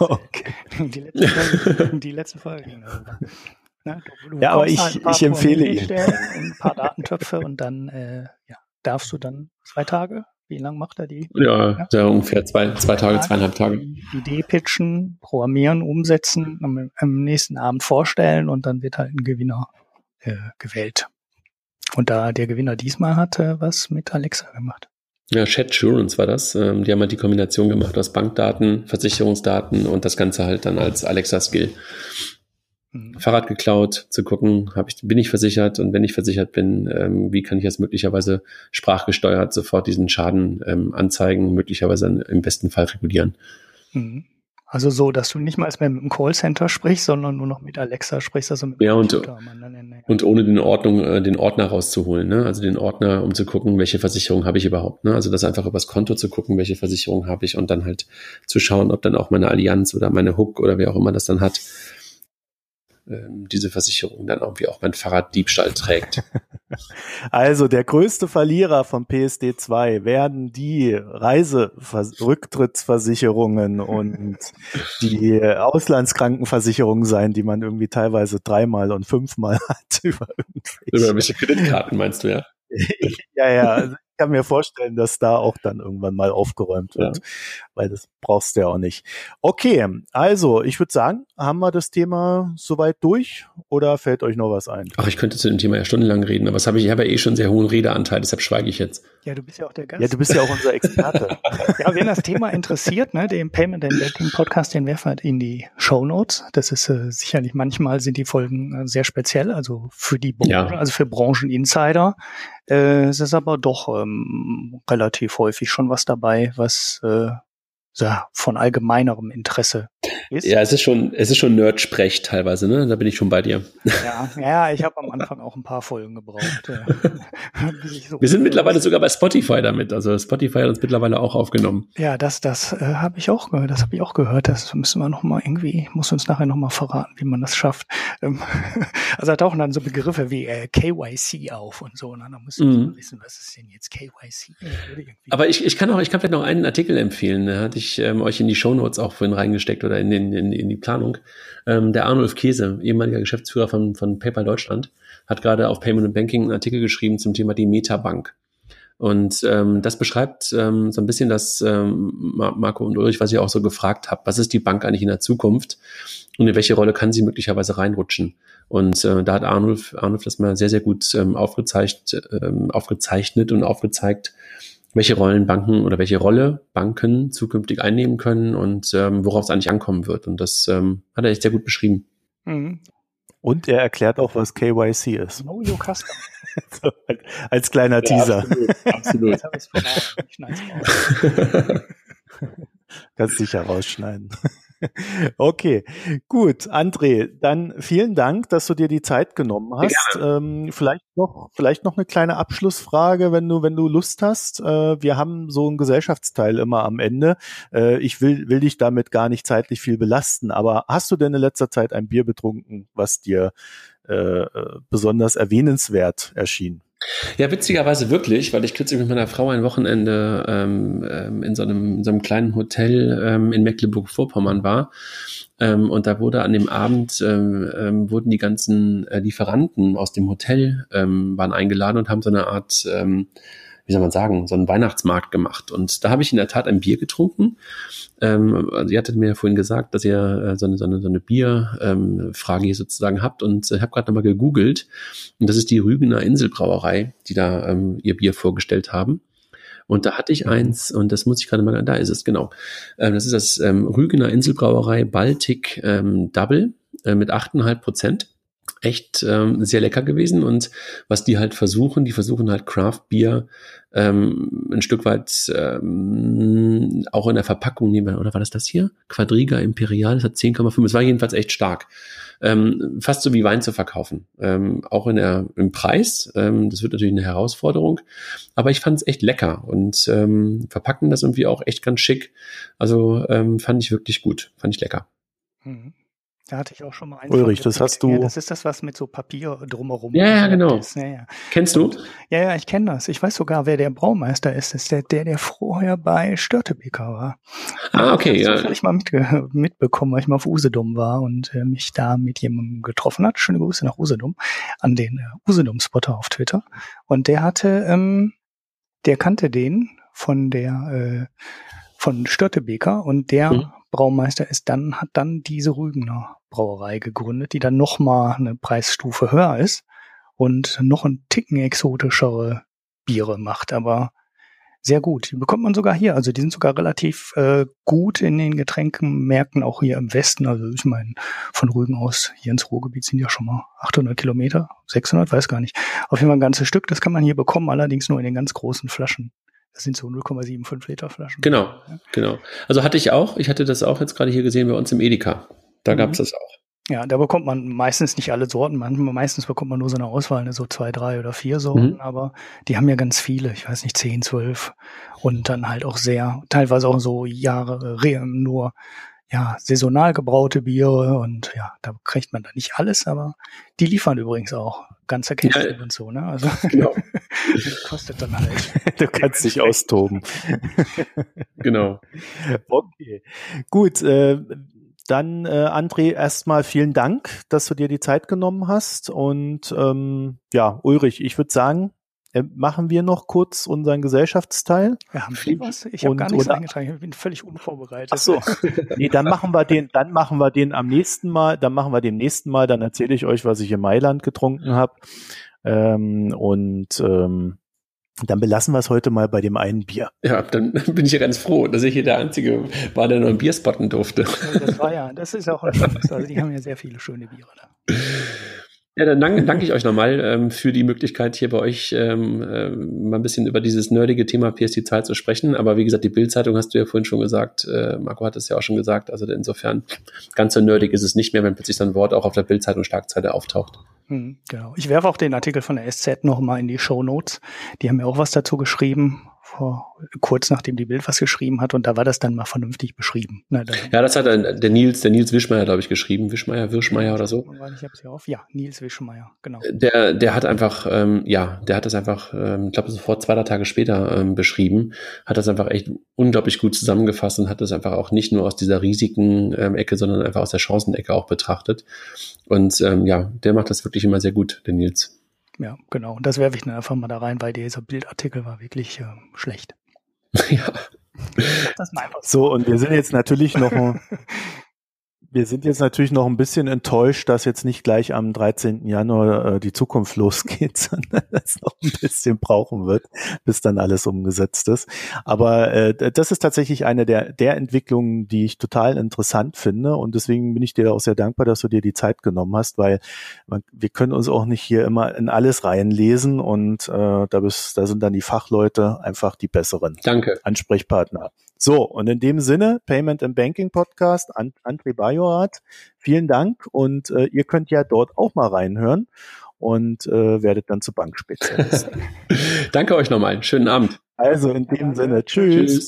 okay. die, letzte Folge, die letzte Folge. Ne? Du, du ja, aber ich, halt ich empfehle ihn. Ein paar Datentöpfe und dann äh, ja, darfst du dann zwei Tage wie lange macht er die? Ja, ja? ungefähr zwei, zwei Tage, zweieinhalb Tage. Idee pitchen, programmieren, umsetzen, am, am, nächsten Abend vorstellen und dann wird halt ein Gewinner äh, gewählt. Und da der Gewinner diesmal hat äh, was mit Alexa gemacht. Ja, Chatsurance war das. Ähm, die haben halt die Kombination gemacht aus Bankdaten, Versicherungsdaten und das Ganze halt dann als Alexa-Skill. Fahrrad geklaut, zu gucken, hab ich, bin ich versichert und wenn ich versichert bin, ähm, wie kann ich jetzt möglicherweise sprachgesteuert sofort diesen Schaden ähm, anzeigen, möglicherweise im besten Fall regulieren. Mhm. Also so, dass du nicht mal mehr mit dem Callcenter sprichst, sondern nur noch mit Alexa sprichst, also mit ja, und, und ohne den Ordnung, äh, den Ordner rauszuholen, ne? Also den Ordner, um zu gucken, welche Versicherung habe ich überhaupt, ne? Also das einfach übers Konto zu gucken, welche Versicherung habe ich und dann halt zu schauen, ob dann auch meine Allianz oder meine Hook oder wer auch immer das dann hat, ähm, diese Versicherung dann irgendwie auch mein Fahrraddiebstahl trägt. Also der größte Verlierer von PSD 2 werden die Reiserücktrittsversicherungen und die Auslandskrankenversicherungen sein, die man irgendwie teilweise dreimal und fünfmal hat über irgendwelche Kreditkarten meinst du ja? ja, ja. Ich kann mir vorstellen, dass da auch dann irgendwann mal aufgeräumt wird, ja. weil das brauchst du ja auch nicht. Okay, also ich würde sagen, haben wir das Thema soweit durch oder fällt euch noch was ein? Ach, ich könnte zu dem Thema ja stundenlang reden, aber was habe ich, ich habe ja eh schon sehr hohen Redeanteil, deshalb schweige ich jetzt. Ja, du bist ja auch der Gast. Ja, du bist ja auch unser Experte. ja, wenn das Thema interessiert, ne, den Payment and Banking Podcast, den werfen wir in die Show Notes. Das ist äh, sicherlich manchmal sind die Folgen äh, sehr speziell, also für die Branche, ja. also für Brancheninsider. Äh, es ist aber doch ähm, relativ häufig schon was dabei, was äh, ja, von allgemeinerem Interesse ist. Ja, es ist schon, es ist schon Nerd-Sprech teilweise, ne? Da bin ich schon bei dir. Ja, ja ich habe am Anfang auch ein paar Folgen gebraucht. So Wir sind mittlerweile sogar bei Spotify damit. Also Spotify hat uns mittlerweile auch aufgenommen. Ja, das, das äh, habe ich auch gehört. Das habe ich auch gehört. Das müssen wir noch mal irgendwie, muss uns nachher noch mal verraten, wie man das schafft. Ähm, also da tauchen dann so Begriffe wie äh, KYC auf und so. Und dann muss man mhm. wissen, was ist denn jetzt KYC? Aber ich, ich kann auch, ich kann vielleicht noch einen Artikel empfehlen. Da hatte ich ähm, euch in die Show Notes auch vorhin reingesteckt oder in, den, in, in die Planung. Ähm, der Arnulf Käse, ehemaliger Geschäftsführer von, von PayPal Deutschland, hat gerade auf Payment and Banking einen Artikel geschrieben zum Thema die Metabank. Und ähm, das beschreibt ähm, so ein bisschen das, ähm, Marco und Ulrich, was ich auch so gefragt habe. Was ist die Bank eigentlich in der Zukunft und in welche Rolle kann sie möglicherweise reinrutschen? Und äh, da hat Arnulf, Arnulf das mal sehr, sehr gut ähm, aufgezeichnet, ähm, aufgezeichnet und aufgezeigt, welche Rollen Banken oder welche Rolle Banken zukünftig einnehmen können und ähm, worauf es eigentlich ankommen wird. Und das ähm, hat er echt sehr gut beschrieben. Mhm. Und er erklärt auch, was KYC ist. Know your custom. so, als kleiner ja, Teaser. Absolut. absolut. Kannst sicher rausschneiden. Okay, gut, André, dann vielen Dank, dass du dir die Zeit genommen hast. Ähm, vielleicht noch, vielleicht noch eine kleine Abschlussfrage, wenn du, wenn du Lust hast. Äh, wir haben so einen Gesellschaftsteil immer am Ende. Äh, ich will, will dich damit gar nicht zeitlich viel belasten, aber hast du denn in letzter Zeit ein Bier betrunken, was dir äh, äh besonders erwähnenswert erschien? Ja, witzigerweise wirklich, weil ich kürzlich mit meiner Frau ein Wochenende ähm, ähm, in, so einem, in so einem kleinen Hotel ähm, in Mecklenburg-Vorpommern war. Ähm, und da wurde an dem Abend, ähm, ähm, wurden die ganzen äh, Lieferanten aus dem Hotel ähm, waren eingeladen und haben so eine Art ähm, wie soll man sagen, so einen Weihnachtsmarkt gemacht. Und da habe ich in der Tat ein Bier getrunken. Ähm, also ihr hattet mir ja vorhin gesagt, dass ihr äh, so eine, so eine, so eine Bierfrage ähm, hier sozusagen habt. Und ich äh, habe gerade nochmal gegoogelt. Und das ist die Rügener Inselbrauerei, die da ähm, ihr Bier vorgestellt haben. Und da hatte ich mhm. eins, und das muss ich gerade mal, da ist es, genau. Ähm, das ist das ähm, Rügener Inselbrauerei Baltic ähm, Double äh, mit 8,5 Prozent echt ähm, sehr lecker gewesen. Und was die halt versuchen, die versuchen halt Craft Beer ähm, ein Stück weit ähm, auch in der Verpackung nehmen, oder war das das hier? Quadriga Imperial, das hat 10,5, es war jedenfalls echt stark. Ähm, fast so wie Wein zu verkaufen. Ähm, auch in der, im Preis. Ähm, das wird natürlich eine Herausforderung. Aber ich fand es echt lecker und ähm, verpacken das irgendwie auch echt ganz schick. Also ähm, fand ich wirklich gut. Fand ich lecker. Mhm. Da hatte ich auch schon mal einen. Ulrich, das hast du. Ja, das ist das, was mit so Papier drumherum. Ja, ja, genau. Ja, ja. Kennst du? Und, ja, ja, ich kenne das. Ich weiß sogar, wer der Braumeister ist. Das ist der, der, der vorher bei Störtebeker war. Ah, okay, ja. Das ich mal mitge mitbekommen, weil ich mal auf Usedom war und äh, mich da mit jemandem getroffen hat. Schöne Grüße nach Usedom an den äh, Usedom-Spotter auf Twitter. Und der hatte, ähm, der kannte den von der, äh, von Störtebeker und der mhm Braumeister ist dann, hat dann diese Rügener Brauerei gegründet, die dann nochmal eine Preisstufe höher ist und noch ein Ticken exotischere Biere macht, aber sehr gut. Die bekommt man sogar hier. Also die sind sogar relativ äh, gut in den Getränkenmärkten, auch hier im Westen. Also ich meine, von Rügen aus hier ins Ruhrgebiet sind ja schon mal 800 Kilometer, 600, weiß gar nicht. Auf jeden Fall ein ganzes Stück, das kann man hier bekommen, allerdings nur in den ganz großen Flaschen. Das sind so 0,75 Liter Flaschen. Genau, ja. genau. Also hatte ich auch, ich hatte das auch jetzt gerade hier gesehen bei uns im Edeka. Da mhm. gab es das auch. Ja, da bekommt man meistens nicht alle Sorten. Manchmal, meistens bekommt man nur so eine Auswahl, ne, so zwei, drei oder vier Sorten, mhm. aber die haben ja ganz viele, ich weiß nicht, zehn, zwölf und dann halt auch sehr, teilweise auch so Jahre nur ja, saisonal gebraute Biere und ja, da kriegt man da nicht alles, aber die liefern übrigens auch ganze Kästen ja, und so, ne? Also genau. kostet dann halt. Du kannst dich austoben. genau. Okay. Gut, äh, dann äh, André, erstmal vielen Dank, dass du dir die Zeit genommen hast. Und ähm, ja, Ulrich, ich würde sagen, äh, machen wir noch kurz unseren Gesellschaftsteil. Ja, haben wir was? Ich habe gar nichts eingetragen, ich bin völlig unvorbereitet. Ach so. nee, dann machen wir den, dann machen wir den am nächsten Mal, dann machen wir den nächsten Mal, dann erzähle ich euch, was ich in Mailand getrunken habe. Ähm, und ähm, dann belassen wir es heute mal bei dem einen Bier. Ja, dann bin ich ja ganz froh, dass ich hier der Einzige war, der noch ein Bier spotten durfte. Das war ja, das ist auch ein schönes. Also die haben ja sehr viele schöne Biere da. Ja, dann danke, danke ich euch nochmal ähm, für die Möglichkeit, hier bei euch ähm, äh, mal ein bisschen über dieses nerdige Thema PSD2 zu sprechen. Aber wie gesagt, die Bildzeitung hast du ja vorhin schon gesagt. Äh, Marco hat es ja auch schon gesagt. Also insofern, ganz so nerdig ist es nicht mehr, wenn plötzlich so ein Wort auch auf der Bildzeitung Schlagzeile auftaucht. Hm, genau. Ich werfe auch den Artikel von der SZ nochmal in die Show Notes. Die haben ja auch was dazu geschrieben vor, kurz nachdem die Bild was geschrieben hat und da war das dann mal vernünftig beschrieben. Na, ja, das hat der Nils, der Nils Wischmeier, glaube ich, geschrieben. Wischmeier, Wischmeier oder so. Ich hab's hier auf. Ja, Nils Wischmeier, genau. Der, der hat einfach, ähm, ja, der hat das einfach, ähm, ich glaube, sofort zwei, drei Tage später ähm, beschrieben, hat das einfach echt unglaublich gut zusammengefasst und hat das einfach auch nicht nur aus dieser riesigen ähm, Ecke, sondern einfach aus der Chancenecke auch betrachtet. Und ähm, ja, der macht das wirklich immer sehr gut, der Nils ja, genau. Und das werfe ich dann einfach mal da rein, weil dieser Bildartikel war wirklich äh, schlecht. Ja. so, und wir sind jetzt natürlich noch, Wir sind jetzt natürlich noch ein bisschen enttäuscht, dass jetzt nicht gleich am 13. Januar äh, die Zukunft losgeht, sondern es noch ein bisschen brauchen wird, bis dann alles umgesetzt ist. Aber äh, das ist tatsächlich eine der, der Entwicklungen, die ich total interessant finde. Und deswegen bin ich dir auch sehr dankbar, dass du dir die Zeit genommen hast, weil man, wir können uns auch nicht hier immer in alles reinlesen und äh, da, bist, da sind dann die Fachleute einfach die besseren Danke. Ansprechpartner. So, und in dem Sinne, Payment and Banking Podcast, André Bajorat, vielen Dank und äh, ihr könnt ja dort auch mal reinhören und äh, werdet dann zu Bankspezialisten. Danke euch nochmal. Schönen Abend. Also in dem Sinne, tschüss. tschüss.